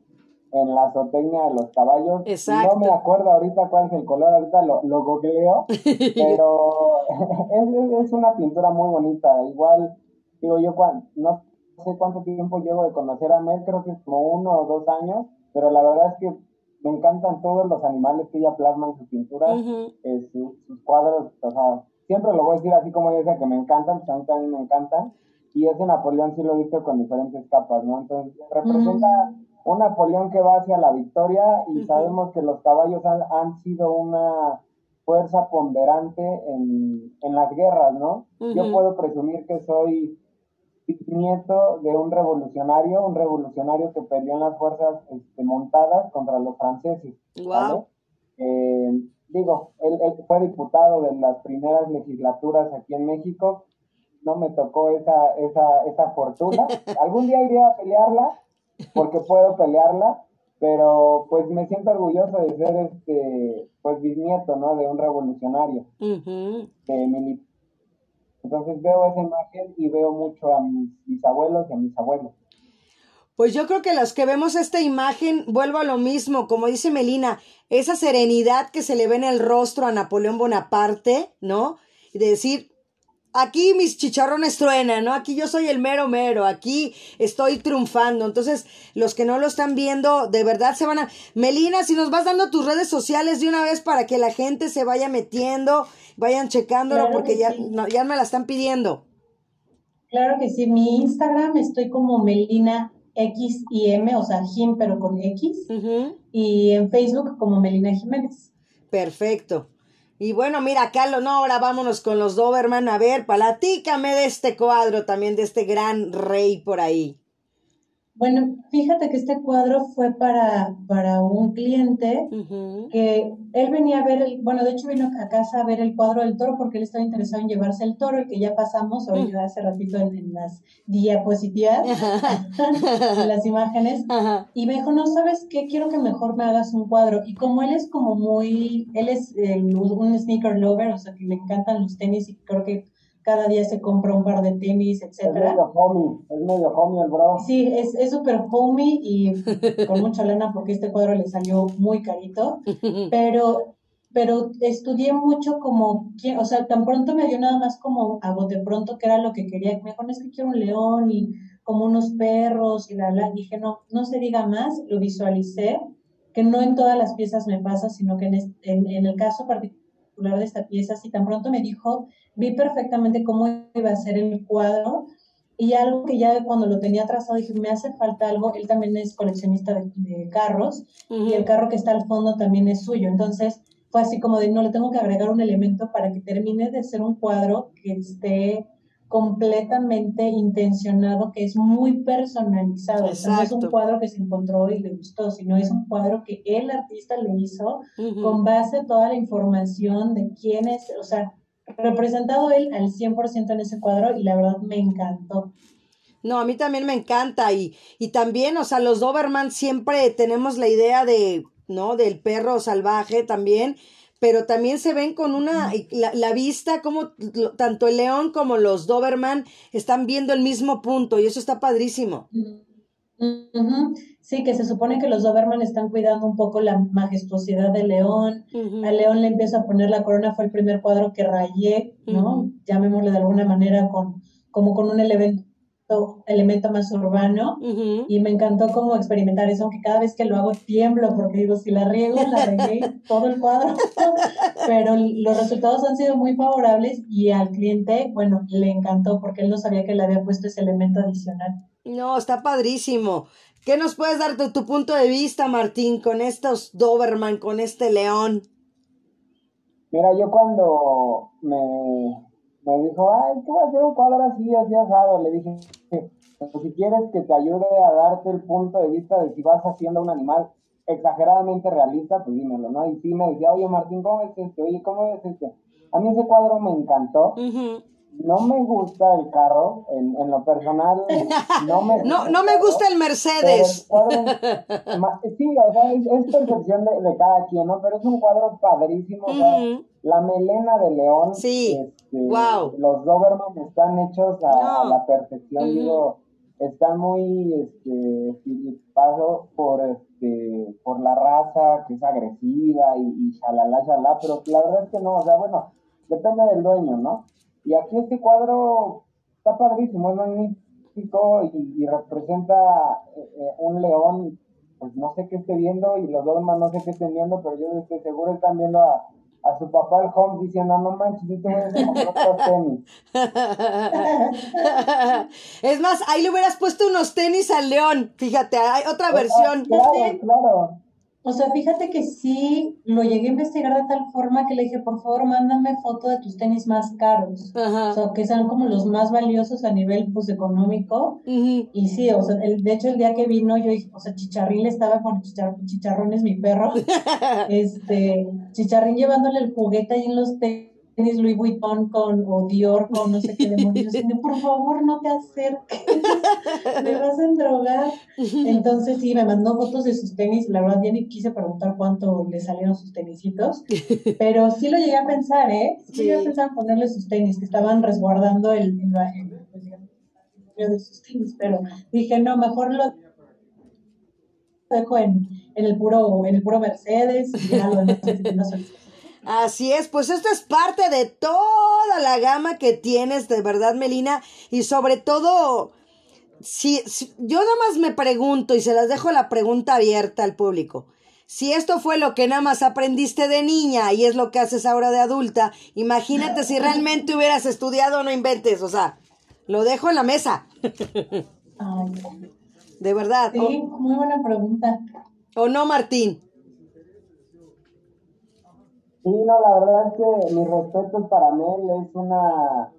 en la zootecnia de los caballos. Exacto. No me acuerdo ahorita cuál es el color, ahorita lo, lo googleo, pero es, es, una pintura muy bonita. Igual, digo yo, no sé cuánto tiempo llevo de conocer a Mel, creo que es como uno o dos años, pero la verdad es que me encantan todos los animales que ella plasma en sus pinturas, eh, sus, cuadros, o sea, siempre lo voy a decir así como ella dice que me encantan, pues a mí también me encantan, y ese Napoleón sí lo he visto con diferentes capas, ¿no? Entonces representa un Napoleón que va hacia la victoria y sabemos que los caballos han, han sido una fuerza ponderante en, en las guerras, ¿no? Yo puedo presumir que soy nieto de un revolucionario, un revolucionario que peleó en las fuerzas este, montadas contra los franceses. Eh, digo, él, fue diputado de las primeras legislaturas aquí en México. No me tocó esa, esa, esa fortuna. Algún día iré a pelearla, porque puedo pelearla, pero pues me siento orgulloso de ser este pues bisnieto no de un revolucionario uh entonces veo esa imagen y veo mucho a mis bisabuelos y a mis abuelos. Pues yo creo que los que vemos esta imagen, vuelvo a lo mismo, como dice Melina, esa serenidad que se le ve en el rostro a Napoleón Bonaparte, ¿no? Y de decir, aquí mis chicharrones truenan, ¿no? Aquí yo soy el mero mero, aquí estoy triunfando. Entonces, los que no lo están viendo, de verdad se van a... Melina, si nos vas dando tus redes sociales de una vez para que la gente se vaya metiendo Vayan checándolo porque ya, ya me la están pidiendo. Claro que sí, mi Instagram estoy como Melina X y M, o sea, Jim pero con X, y en Facebook como Melina Jiménez. Perfecto. Y bueno, mira, acá no, ahora vámonos con los Doberman. A ver, platícame de este cuadro también, de este gran rey por ahí. Bueno, fíjate que este cuadro fue para, para un cliente que él venía a ver, el, bueno, de hecho vino a casa a ver el cuadro del toro porque él estaba interesado en llevarse el toro, el que ya pasamos ahorita hace ratito en, las diapositivas, en las imágenes, y me dijo, no, ¿sabes qué? Quiero que mejor me hagas un cuadro. Y como él es como muy, él es un sneaker lover, o sea, que le encantan los tenis y creo que cada día se compra un par de tenis, etcétera. Es medio homie, es medio homie el bro. Sí, es súper homie y con mucha lana porque este cuadro le salió muy carito, pero, pero estudié mucho como, o sea, tan pronto me dio nada más como a bote pronto que era lo que quería, me dijo, es que quiero un león y como unos perros y la, la, dije, no, no se diga más, lo visualicé, que no en todas las piezas me pasa, sino que en, en, en el caso particular de esta pieza, si tan pronto me dijo, vi perfectamente cómo iba a ser el cuadro y algo que ya cuando lo tenía trazado dije, me hace falta algo, él también es coleccionista de, carros y el carro que está al fondo también es suyo, entonces fue así como de, no, le tengo que agregar un elemento para que termine de ser un cuadro que esté completamente intencionado, que es muy personalizado. no es un cuadro que se encontró y le gustó, sino es un cuadro que el artista le hizo con base a toda la información de quién es, o sea, representado él al 100% en ese cuadro y la verdad me encantó. No, a mí también me encanta y, y también, o sea, los Doberman siempre tenemos la idea de, ¿no? Del perro salvaje también, pero también se ven con una, la, la vista, como tanto el león como los Doberman están viendo el mismo punto y eso está padrísimo. Sí, que se supone que los Doberman están cuidando un poco la majestuosidad del león. Al león le empieza a poner la corona, fue el primer cuadro que rayé, ¿no? Llamémosle de alguna manera con, como con un elemento elemento más urbano y me encantó como experimentar eso, aunque cada vez que lo hago tiemblo porque digo, si la riego, la regué todo el cuadro, pero los resultados han sido muy favorables y al cliente, bueno, le encantó porque él no sabía que le había puesto ese elemento adicional. No, está padrísimo. ¿Qué nos puedes dar de tu punto de vista, Martín, con estos Doberman, con este león? Mira, yo cuando me, me dijo, ay, ¿qué voy a hacer un cuadro así, así asado? Le dije, pues, si quieres que te ayude a darte el punto de vista de si vas haciendo un animal exageradamente realista, pues dímelo, ¿no? Y sí me decía, oye, Martín, ¿cómo es este? Oye, ¿cómo es este? A mí ese cuadro me encantó. No me gusta el carro, en, en lo personal. No me, no, no me gusta el Mercedes. sí, o sea, es, percepción de, de, cada quien, ¿no? Pero es un cuadro padrísimo. o sea, la melena de león. Sí. Este, los Doberman están hechos a, la perfección, digo, están muy este, paso por este por la raza que es agresiva y, y shalala, shalala, pero la verdad es que no, o sea, bueno, depende del dueño, ¿no? Y aquí este cuadro está padrísimo, es magnífico y, representa eh, eh, un león, pues no sé qué esté viendo y los Doberman no sé qué estén viendo, pero yo estoy seguro están viendo a, a su papá el home diciendo, no manches, yo te voy a tenis. es más, ahí le hubieras puesto unos tenis al león, fíjate, hay otra versión. Claro, claro. O sea, fíjate que sí lo llegué a investigar de tal forma que le dije, por favor, mándame foto de tus tenis más caros. O sea, que sean como los más valiosos a nivel pues económico. Y sí, o sea, el, de hecho el día que vino yo dije, o sea, Chicharrín le estaba con chicharrones mi perro. este, Chicharrín llevándole el juguete ahí en los tenis tienes Louis Vuitton con, o Dior con no sé qué demonios. por favor, no te acerques, me vas a drogar. Entonces, sí, me mandó fotos de sus tenis. La verdad, ya ni quise preguntar cuánto le salieron sus tenisitos, pero sí lo llegué a pensar, ¿eh? Sí, llegué a pensar en ponerle sus tenis, que estaban resguardando el, el, el, de sus tenis, pero dije, no, mejor lo dejo en, en el puro en el puro Mercedes y ya lo demás no Así es, pues esto es parte de toda la gama que tienes, de verdad, Melina, y sobre todo, si, yo nada más me pregunto y se las dejo la pregunta abierta al público. Si esto fue lo que nada más aprendiste de niña y es lo que haces ahora de adulta, imagínate si realmente hubieras estudiado o no inventes, o sea, lo dejo en la mesa. de verdad. Sí, muy buena pregunta. ¿O no, Martín? Sí, no, la verdad es que mi respeto para Mel es una...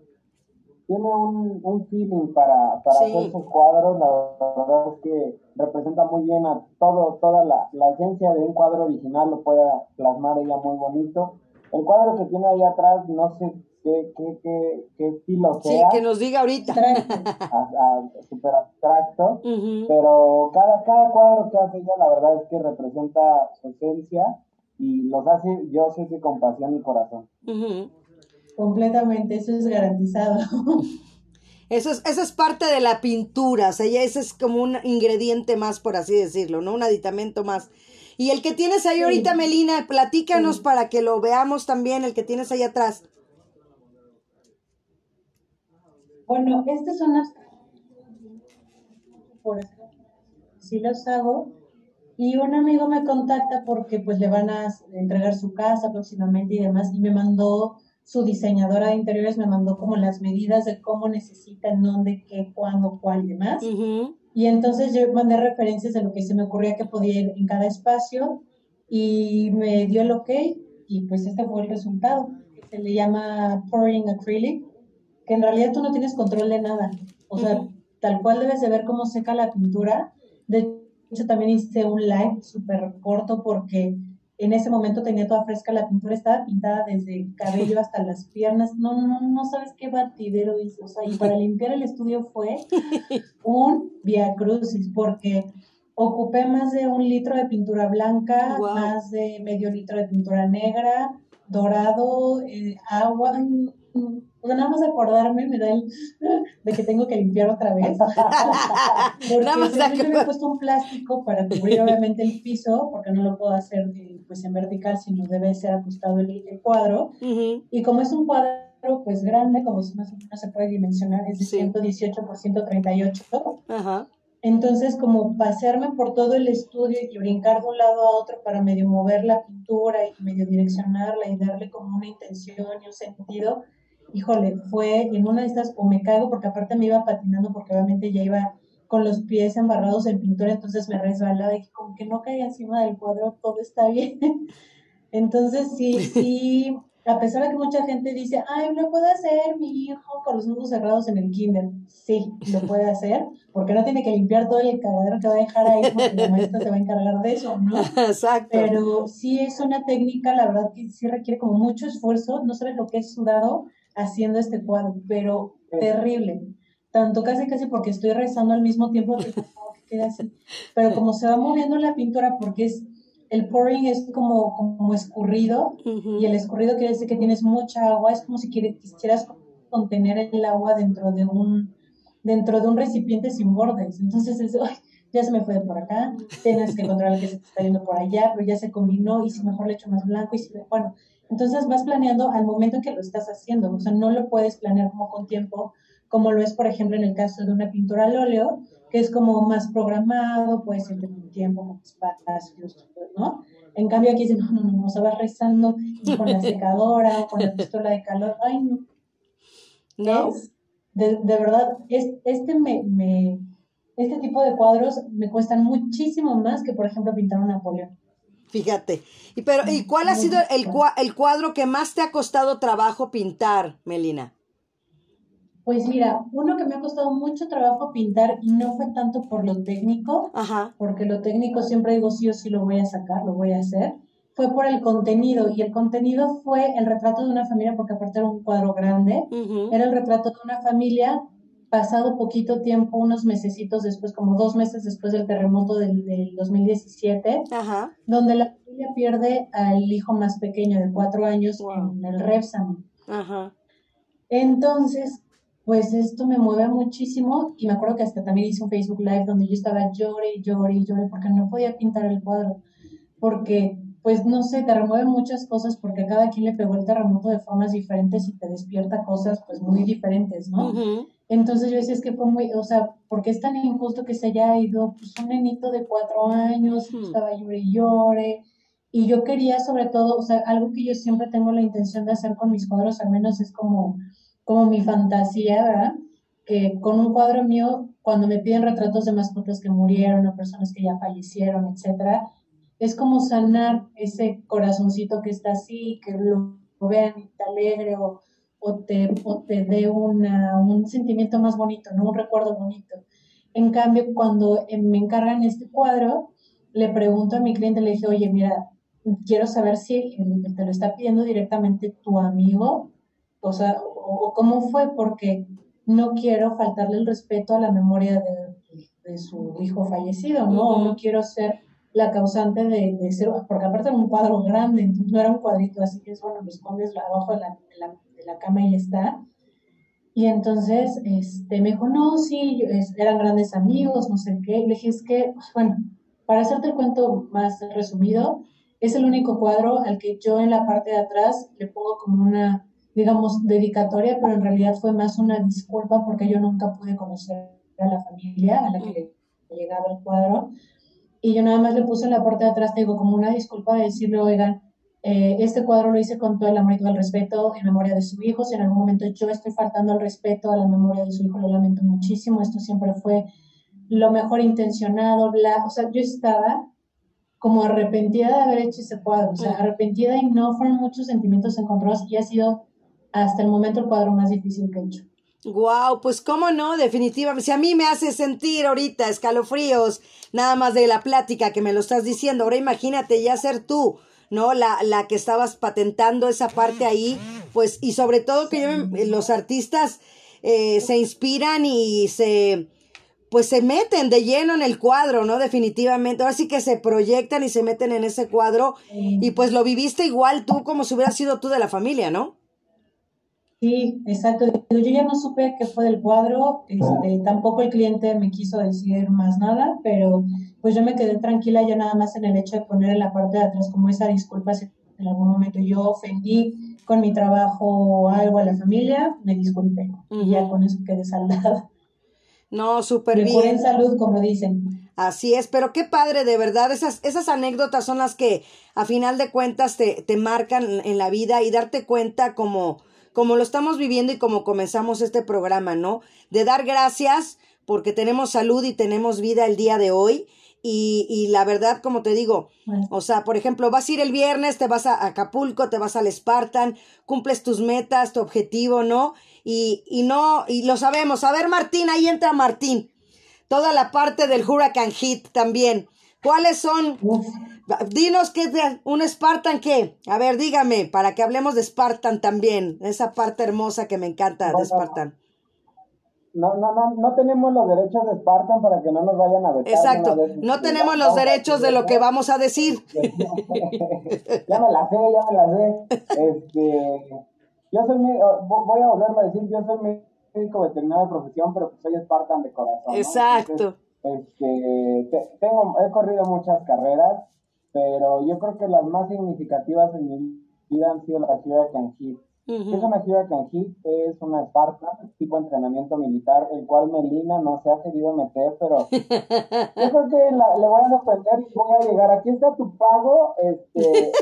Tiene un, un feeling para, para hacer sus cuadros, la verdad es que representa muy bien a todo, toda la, la esencia de un cuadro original, lo puede plasmar ella muy bonito. El cuadro que tiene ahí atrás, no sé qué, qué, qué, qué estilo sea. Sí, que nos diga ahorita. Súper abstracto, pero cada, cada cuadro que hace ella, la verdad es que representa su esencia y los hace, yo sé que con pasión y corazón. Completamente, eso es garantizado. Eso es, eso es parte de la pintura, o sea, ya ese es como un ingrediente más, por así decirlo, ¿no? Un aditamento más. Y el que tienes ahí ahorita, Melina, platícanos para que lo veamos también, el que tienes ahí atrás. Bueno, estas son las... Por si los hago, y un amigo me contacta porque pues le van a entregar su casa próximamente y demás, y me mandó su diseñadora de interiores, me mandó como las medidas de cómo necesitan, dónde, qué, cuándo, cuál y demás. Y entonces yo mandé referencias de lo que se me ocurría que podía ir en cada espacio y me dio el ok y pues este fue el resultado. Se le llama pouring acrylic, que en realidad tú no tienes control de nada. O sea, tal cual debes de ver cómo seca la pintura. De también hice un live súper corto porque en ese momento tenía toda fresca la pintura, estaba pintada desde el cabello hasta las piernas. No, no, no sabes qué batidero hice. O sea, y para limpiar el estudio fue un via crucis, porque ocupé más de un litro de pintura blanca, más de medio litro de pintura negra, dorado, eh, agua. O sea, nada más acordarme me da el de que tengo que limpiar otra vez. porque nada más yo me he puesto un plástico para cubrir obviamente el piso, porque no lo puedo hacer eh, pues en vertical, sino debe ser ajustado el, cuadro. Y como es un cuadro pues grande, como más o menos se puede dimensionar, es de 118 por 138. Ajá. Entonces, como pasearme por todo el estudio y brincar de un lado a otro para medio mover la pintura y medio direccionarla y darle como una intención y un sentido, híjole, fue en una de estas, o me caigo porque aparte me iba patinando porque obviamente ya iba con los pies embarrados en pintura, entonces me resbalaba y como que no caía encima del cuadro, todo está bien. entonces sí, sí, a pesar de que mucha gente dice, ay, lo puede hacer mi hijo con los ojos cerrados en el kinder. Sí, lo puede hacer, porque no tiene que limpiar todo el cagadero que va a dejar ahí, porque la maestra se va a encargar de eso, ¿no? Exacto. Pero sí es una técnica, la verdad que sí requiere como mucho esfuerzo, no sabes lo que es sudado haciendo este cuadro, pero terrible. Tanto casi casi porque estoy rezando al mismo tiempo que, que quede así. Pero como se va moviendo la pintura, porque es el pouring es como, como escurrido y el escurrido quiere decir que tienes mucha agua, es como si quisieras contener el agua dentro de un dentro de un recipiente sin bordes. Entonces es, ya se me fue de por acá, tienes que controlar que se te está yendo por allá, pero ya se combinó y si mejor le echo más blanco y si bueno, entonces vas planeando al momento en que lo estás haciendo, o sea, no lo puedes planear como con tiempo, como lo es, por ejemplo, en el caso de una pintura al óleo, que es como más programado, puede ser un tiempo, con espacios, ¿no? En cambio aquí dicen, no, no, no, se va rezando con la secadora o con la pistola de calor, ay no. No. de, de, verdad, es, este me, me, este tipo de cuadros me cuestan muchísimo más que, por ejemplo, pintar un Napoleón. Fíjate. Y pero, ¿y cuál ha sido el, el cuadro que más te ha costado trabajo pintar, Melina? Pues mira, uno que me ha costado mucho trabajo pintar y no fue tanto por lo técnico, porque lo técnico siempre digo sí o sí lo voy a sacar, lo voy a hacer, fue por el contenido y el contenido fue el retrato de una familia, porque aparte era un cuadro grande, era el retrato de una familia pasado poquito tiempo, unos mesecitos después, como dos meses después del terremoto del, 2017, donde la familia pierde al hijo más pequeño de cuatro años en el Repsam. Entonces, pues esto me mueve muchísimo y me acuerdo que hasta también hice un Facebook Live donde yo estaba llore y llore y llore porque no podía pintar el cuadro, porque pues no sé, te remueve muchas cosas porque a cada quien le pegó el terremoto de formas diferentes y te despierta cosas pues muy diferentes, ¿no? Entonces yo decía, es que fue muy, o sea, porque es tan injusto que se haya ido pues un nenito de cuatro años, estaba llore y llore, y yo quería sobre todo, o sea, algo que yo siempre tengo la intención de hacer con mis cuadros, al menos es como como mi fantasía, ¿verdad? Que con un cuadro mío, cuando me piden retratos de mascotas que murieron o personas que ya fallecieron, etcétera, es como sanar ese corazoncito que está así, que lo, vean y te alegre o, o te, o te dé una, un sentimiento más bonito, ¿no? Un recuerdo bonito. En cambio, cuando eh, me encargan este cuadro, le pregunto a mi cliente, le dije, oye, mira, quiero saber si te lo está pidiendo directamente tu amigo, o sea, o, cómo fue, porque no quiero faltarle el respeto a la memoria de, su hijo fallecido, ¿no? O no quiero ser la causante de, de, ser, porque aparte era un cuadro grande, no era un cuadrito así que es, bueno, lo escondes abajo de la, de la, cama y está. Y entonces este, me dijo, no, sí, eran grandes amigos, no sé qué. Le dije, es que, bueno, para hacerte el cuento más resumido, es el único cuadro al que yo en la parte de atrás le pongo como una digamos, dedicatoria, pero en realidad fue más una disculpa porque yo nunca pude conocer a la familia a la que le llegaba el cuadro. Y yo nada más le puse en la parte de atrás, digo, como una disculpa de decirle, oigan, eh, este cuadro lo hice con todo el amor y todo el respeto en memoria de su hijo. Si en algún momento yo estoy faltando al respeto a la memoria de su hijo, lo lamento muchísimo. Esto siempre fue lo mejor intencionado, bla. O sea, yo estaba como arrepentida de haber hecho ese cuadro, o sea, arrepentida y no fueron muchos sentimientos encontrados y ha sido hasta el momento el cuadro más difícil que he hecho. Wow, pues cómo no, definitivamente. Si a mí me hace sentir ahorita escalofríos, nada más de la plática que me lo estás diciendo, ahora imagínate ya ser tú, ¿no? La, la que estabas patentando esa parte ahí, pues, y sobre todo que los artistas eh, se inspiran y se pues se meten de lleno en el cuadro, ¿no? Definitivamente. Ahora sí que se proyectan y se meten en ese cuadro y pues lo viviste igual tú como si hubiera sido tú de la familia, ¿no? Sí, exacto. Yo ya no supe qué fue del cuadro, este, tampoco el cliente me quiso decir más nada, pero pues yo me quedé tranquila ya nada más en el hecho de poner en la parte de atrás como esa disculpa si en algún momento yo ofendí con mi trabajo algo a la familia, me disculpe. Y ya con eso quedé saldada. No, súper bien. en salud, como dicen. Así es, pero qué padre, de verdad, esas, esas anécdotas son las que a final de cuentas te, te marcan en la vida y darte cuenta como, como lo estamos viviendo y como comenzamos este programa, ¿no? De dar gracias porque tenemos salud y tenemos vida el día de hoy. Y, y la verdad, como te digo, o sea, por ejemplo, vas a ir el viernes, te vas a Acapulco, te vas al Spartan, cumples tus metas, tu objetivo, ¿no? y, y no, y lo sabemos. A ver, Martín, ahí entra Martín. Toda la parte del Hurricane Hit también. ¿Cuáles son? Dinos qué un Spartan qué. A ver, dígame, para que hablemos de Spartan también. Esa parte hermosa que me encanta de Spartan. No, no, no, no tenemos los derechos de Spartan para que no nos vayan a ver. Exacto, no tenemos los derechos de lo que vamos a decir. ya me la sé, ya me la sé. Este, yo soy, voy a volverme a decir, yo soy médico veterinario de profesión, pero pues soy Spartan de corazón. Exacto. este, tengo, he corrido muchas carreras, pero yo creo que las más significativas en mi vida han sido la ciudad de Canjit. Es una ciudad de Canjit, es una Spartan, tipo entrenamiento militar, el cual Melina no se ha querido meter, pero yo creo que le voy a sorprender y voy a llegar. Aquí está tu pago, este,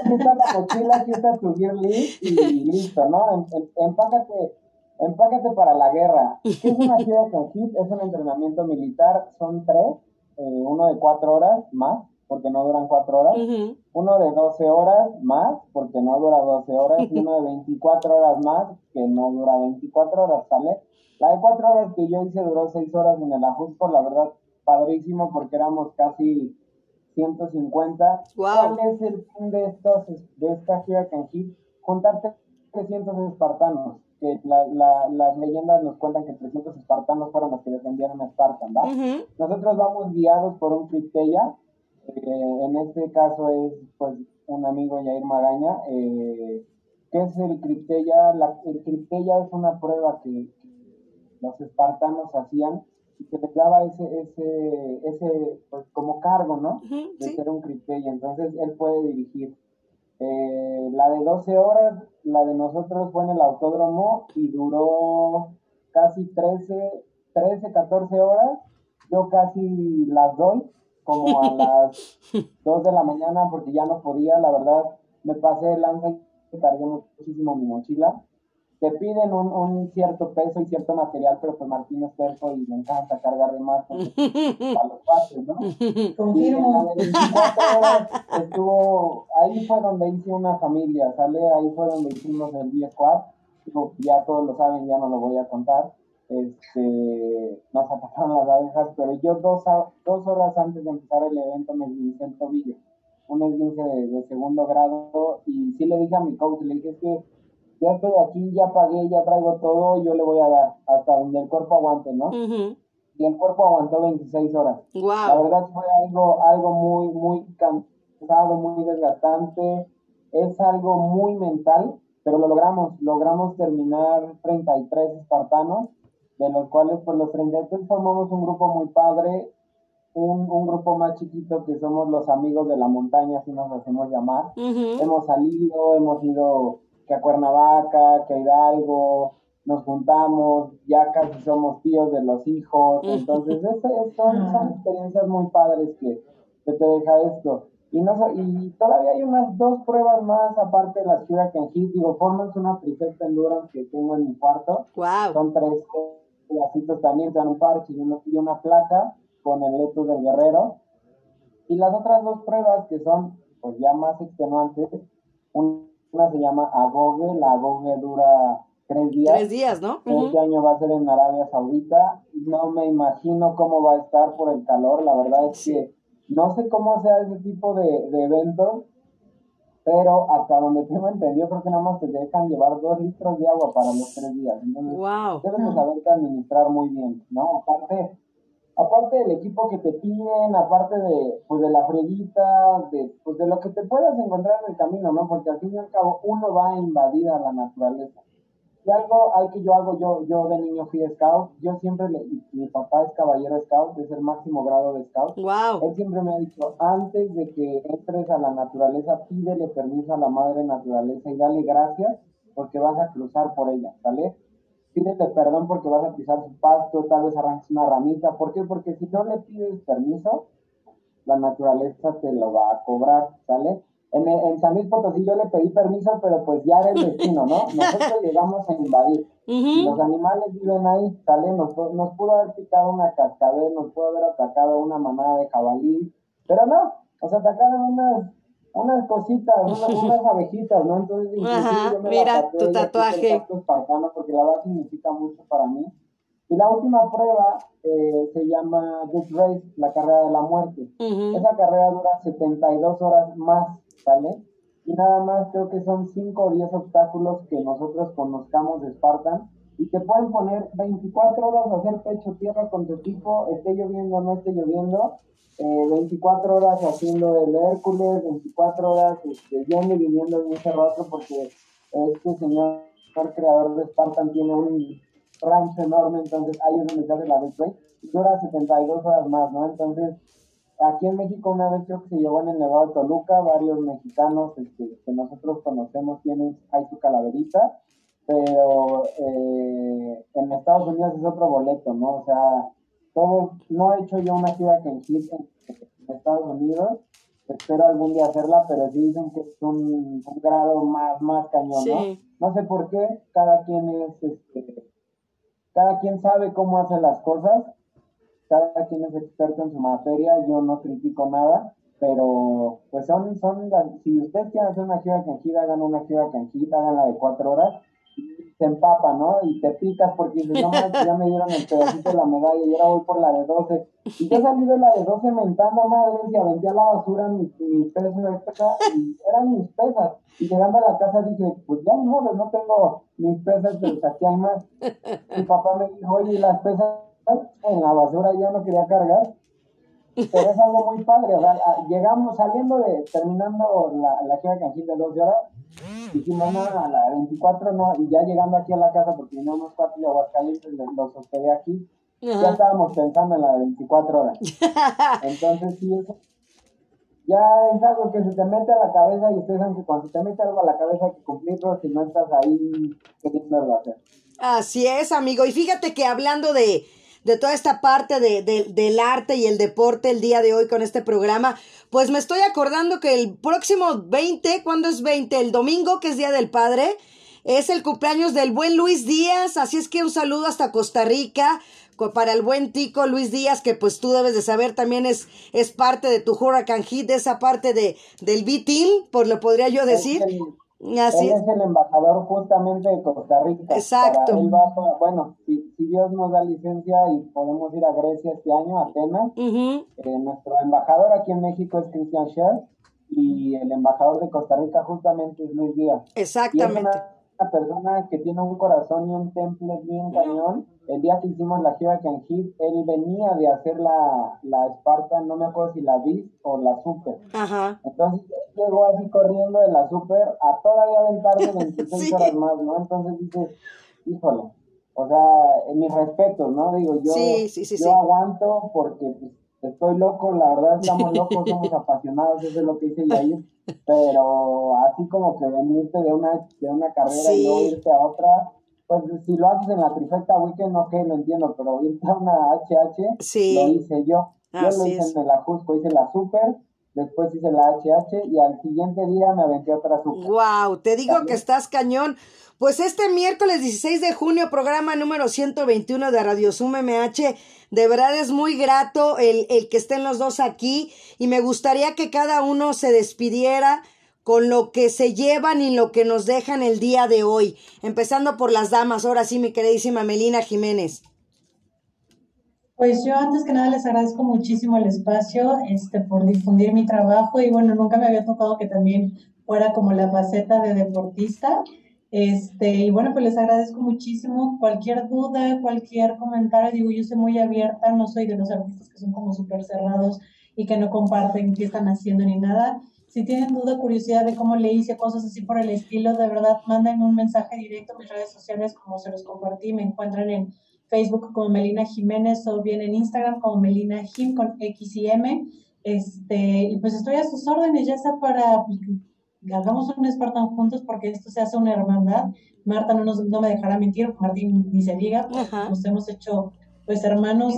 aquí está la mochila, aquí está tu gear list y listo, ¿no? Em, em, empácate, empácate para la guerra. ¿Qué es una ciudad de Canjit? Es un entrenamiento militar, son tres, eh, uno de cuatro horas más porque no duran cuatro horas, uno de 12 horas más, porque no dura 12 horas, y uno de 24 horas más, que no dura 24 horas, ¿sale? La de cuatro horas que yo hice duró seis horas en el ajuste, la verdad, padrísimo, porque éramos casi 150. ¿Cuál es el fin de, estos, de esta gira Canjit? Juntarte 300 espartanos, que la, la, las leyendas nos cuentan que 300 espartanos fueron los que defendieron a Espartan, ¿va? Nosotros vamos guiados por un Cripteya, eh, en este caso es pues un amigo Yair Magaña. Eh, ¿Qué es el Cripteya? La, el Cripteya es una prueba que, los espartanos hacían y que les daba ese, ese, ese pues como cargo, ¿no? de ser un Cripteya. Entonces él puede dirigir. Eh, la de 12 horas, la de nosotros fue en el autódromo y duró casi 13, 13, 14 horas. Yo casi las doy como a las 2 de la mañana porque ya no podía, la verdad, me pasé el lanza y cargué muchísimo mi mochila. Te piden un, un, cierto peso y cierto material, pero pues Martín es terco y me encanta cargar de más para los pases, ¿no? Confirmo. Estuvo, ahí fue donde hice una familia, ¿sale? Ahí fue donde hicimos el 10 Squad. Ya todos lo saben, ya no lo voy a contar este, nos atacaron las abejas, pero yo dos, dos horas antes de empezar el evento me esguince el tobillo, un esguince de, segundo grado, y sí le dije a mi coach, le dije que ya estoy aquí, ya pagué, ya traigo todo, yo le voy a dar hasta donde el cuerpo aguante, ¿no? Y el cuerpo aguantó 26 horas. La verdad fue algo, algo muy, muy cansado, muy desgastante, es algo muy mental, pero lo logramos, logramos terminar 33 espartanos de los cuales por los 33 formamos un grupo muy padre, un, un, grupo más chiquito que somos los amigos de la montaña, así nos hacemos llamar. Hemos salido, hemos ido que a Cuernavaca, que a Hidalgo, nos juntamos, ya casi somos tíos de los hijos, entonces son, son, experiencias muy padres que, que te deja esto. Y, no, y todavía hay unas dos pruebas más, aparte de la ciudad que en digo, formas una trifecta endurance que tengo en mi cuarto. Wow. Son tres pedacitos también, dan un parche y, y una placa con el leto del guerrero. Y las otras dos pruebas que son pues ya más extenuantes, una se llama Agoge, la Agoge dura tres días. Tres días, ¿no? Este año va a ser en Arabia Saudita. No me imagino cómo va a estar por el calor, la verdad es que no sé cómo sea ese tipo de, de eventos, pero hasta donde tengo entendido, creo que nada más te dejan llevar dos litros de agua para los tres días. Entonces, wow. debes de saberte administrar muy bien, ¿no? Aparte, aparte del equipo que te piden, aparte de, pues de la freguita, de, pues de lo que te puedas encontrar en el camino, ¿no? Porque al fin y al cabo uno va a invadir a la naturaleza. Algo hay que yo hago, yo, yo de niño fui scout, yo siempre, le, mi papá es caballero scout, es el máximo grado de scout. Wow. Él siempre me ha dicho, antes de que entres a la naturaleza, pídele permiso a la madre naturaleza y dale gracias porque vas a cruzar por ella, ¿sale? pídete perdón porque vas a pisar su pasto, tal vez arranques una ramita. ¿Por qué? Porque si no le pides permiso, la naturaleza te lo va a cobrar, ¿sale? En, en San Luis Potosí yo le pedí permiso, pero pues ya era el destino, ¿no? Nosotros llegamos a invadir. Los animales viven ahí, ¿sale? Nos, nos pudo haber picado una cascabel, nos pudo haber atacado una manada de jabalí, pero no, nos atacaron unas unas cositas, unas, abejitas, ¿no? Entonces, Ajá, yo me mira tu tatuaje. porque la verdad significa mucho para mí. Y la última prueba eh, se llama Death Race, la carrera de la muerte. Esa carrera dura 72 horas más, Y nada más creo que son 5 o 10 obstáculos que nosotros conozcamos de Spartan y te pueden poner 24 horas a hacer pecho tierra con tu equipo, esté lloviendo o no esté lloviendo, 24 eh, horas haciendo el Hércules, 24 horas este, yendo y viniendo en ese rato porque este señor creador de Spartan tiene un rancho enorme, entonces ahí es donde se hace la Big y dura 72 horas más, ¿no? Entonces, aquí en México una vez creo que se llevó en el Nevado de Toluca, varios mexicanos este, que nosotros conocemos tienen ahí su calaverita, pero eh, en Estados Unidos es otro boleto, ¿no? O sea, no he hecho yo una gira que en, en Estados Unidos, espero algún día hacerla, pero sí dicen que es un, grado más, más cañón, ¿no? No sé por qué, cada quien es, este, cada quien sabe cómo hace las cosas, cada quien es experto en su materia, yo no critico nada, pero pues son, son las, si ustedes quieren hacer una gira canjita, hagan una gira canjita, hagan la de cuatro horas, se empapa, ¿no? Y te picas porque ya me dieron el pedacito de la medalla y ahora voy por la de 12. Y yo salí de la de 12 mentando madre y aventé a la basura mis, mis pesos y eran mis pesas. Y llegando a la casa dije, pues ya no, no tengo mis pesas, pero aquí hay más. Mi papá me dijo, oye, las pesas en la basura ya no quería cargar. Pero es algo muy padre, o sea, llegamos saliendo de, terminando la, la gira canjita de 12 horas, Dijimos, no, a la 24 no, y ya llegando aquí a la casa, porque no unos cuatro de Aguascalientes, los hospedé aquí, ya estábamos pensando en la de 24 horas. Entonces, sí, eso ya es algo que se te mete a la cabeza y ustedes saben que cuando se te mete algo a la cabeza hay que cumplirlo si no estás ahí queriendo hacer. Así es, amigo. Y fíjate que hablando de, de toda esta parte de, del arte y el deporte el día de hoy con este programa, pues me estoy acordando que el próximo 20, ¿cuándo es 20? El domingo, que es Día del Padre, es el cumpleaños del buen Luis Díaz, así es que un saludo hasta Costa Rica para el buen tico Luis Díaz, que pues tú debes de saber también es, es parte de tu Hurricane Hit, de esa parte de, del B-Team, por lo podría yo decir. Así él es el embajador justamente de Costa Rica. Exacto. bueno, si, si, Dios nos da licencia y podemos ir a Grecia este año, a Atenas, eh, nuestro embajador aquí en México es Christian Scher y el embajador de Costa Rica justamente es Luis Díaz. Exactamente una persona que tiene un corazón y un temple bien cañón. El día que hicimos la gira en Hit, él venía de hacer la, la Spartan, no me acuerdo si la Beast o la Super. Ajá. Entonces llegó así corriendo de la Super a todavía aventarse 26 horas más, ¿no? Entonces dices, híjole, o sea, en mis respetos, ¿no? Digo, yo, yo aguanto porque pues, estoy loco, la verdad estamos locos, somos apasionados, eso es lo que dice Yair, pero así como que venirte de una, de una carrera y luego irte a otra, pues si lo haces en la trifecta weekend, ok, lo entiendo, pero irte a una HH, lo hice yo. Yo lo hice en el Ajusco, hice la Super, después hice la HH y al siguiente día me aventé otra Super. Wow, te digo que estás cañón. Pues este miércoles 16 de junio, programa número 121 de Radio Zoom MH. De verdad es muy grato el, el que estén los dos aquí y me gustaría que cada uno se despidiera con lo que se llevan y lo que nos dejan el día de hoy. Empezando por las damas, ahora sí, mi queridísima Melina Jiménez. Pues yo antes que nada les agradezco muchísimo el espacio este, por difundir mi trabajo y bueno, nunca me había tocado que también fuera como la faceta de deportista Este, y bueno, pues les agradezco muchísimo. Cualquier duda, cualquier comentario, digo, yo soy muy abierta, no soy de los artistas que son como súper cerrados y que no comparten qué están haciendo ni nada. Si tienen duda, curiosidad de cómo le hice cosas así por el estilo, de verdad, manden un mensaje directo a mis redes sociales, como se los compartí. Me encuentran en Facebook como Melina Jiménez o bien en Instagram como Melina Jim con X y M. Este, y pues estoy a sus órdenes, ya sea para que hagamos un Spartan juntos porque esto se hace una hermandad. Marta no, nos, no me dejará mentir, Martín ni se diga, pues, nos hemos hecho pues hermanos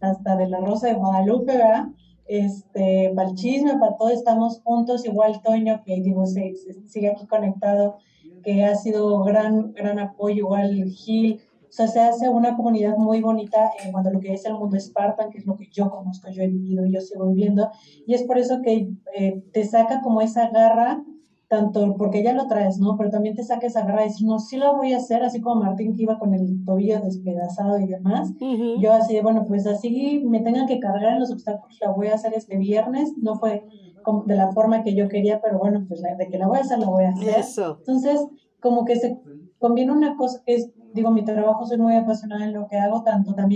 hasta de la Rosa de Guadalupe, ¿verdad? Este, para el chisme, para todo estamos juntos, igual Toño, que digo, se, sigue aquí conectado, que ha sido gran, gran apoyo, igual Gil, o sea, se hace una comunidad muy bonita en cuanto a lo que es el mundo Spartan, que es lo que yo conozco, yo he vivido, yo sigo viviendo. Y es por eso que eh, te saca como esa garra, tanto porque ya lo traes, ¿no? Pero también te saca esa garra de decir, no, sí lo voy a hacer, así como Martín que iba con el tobillo despedazado y demás. Yo así de, bueno, pues así me tengan que cargar en los obstáculos, la voy a hacer este viernes. No fue de la forma que yo quería, pero bueno, pues de que la voy a hacer, la voy a hacer. Eso. Entonces, como que se conviene una cosa que es digo, mi trabajo soy muy apasionada en lo que hago, tanto también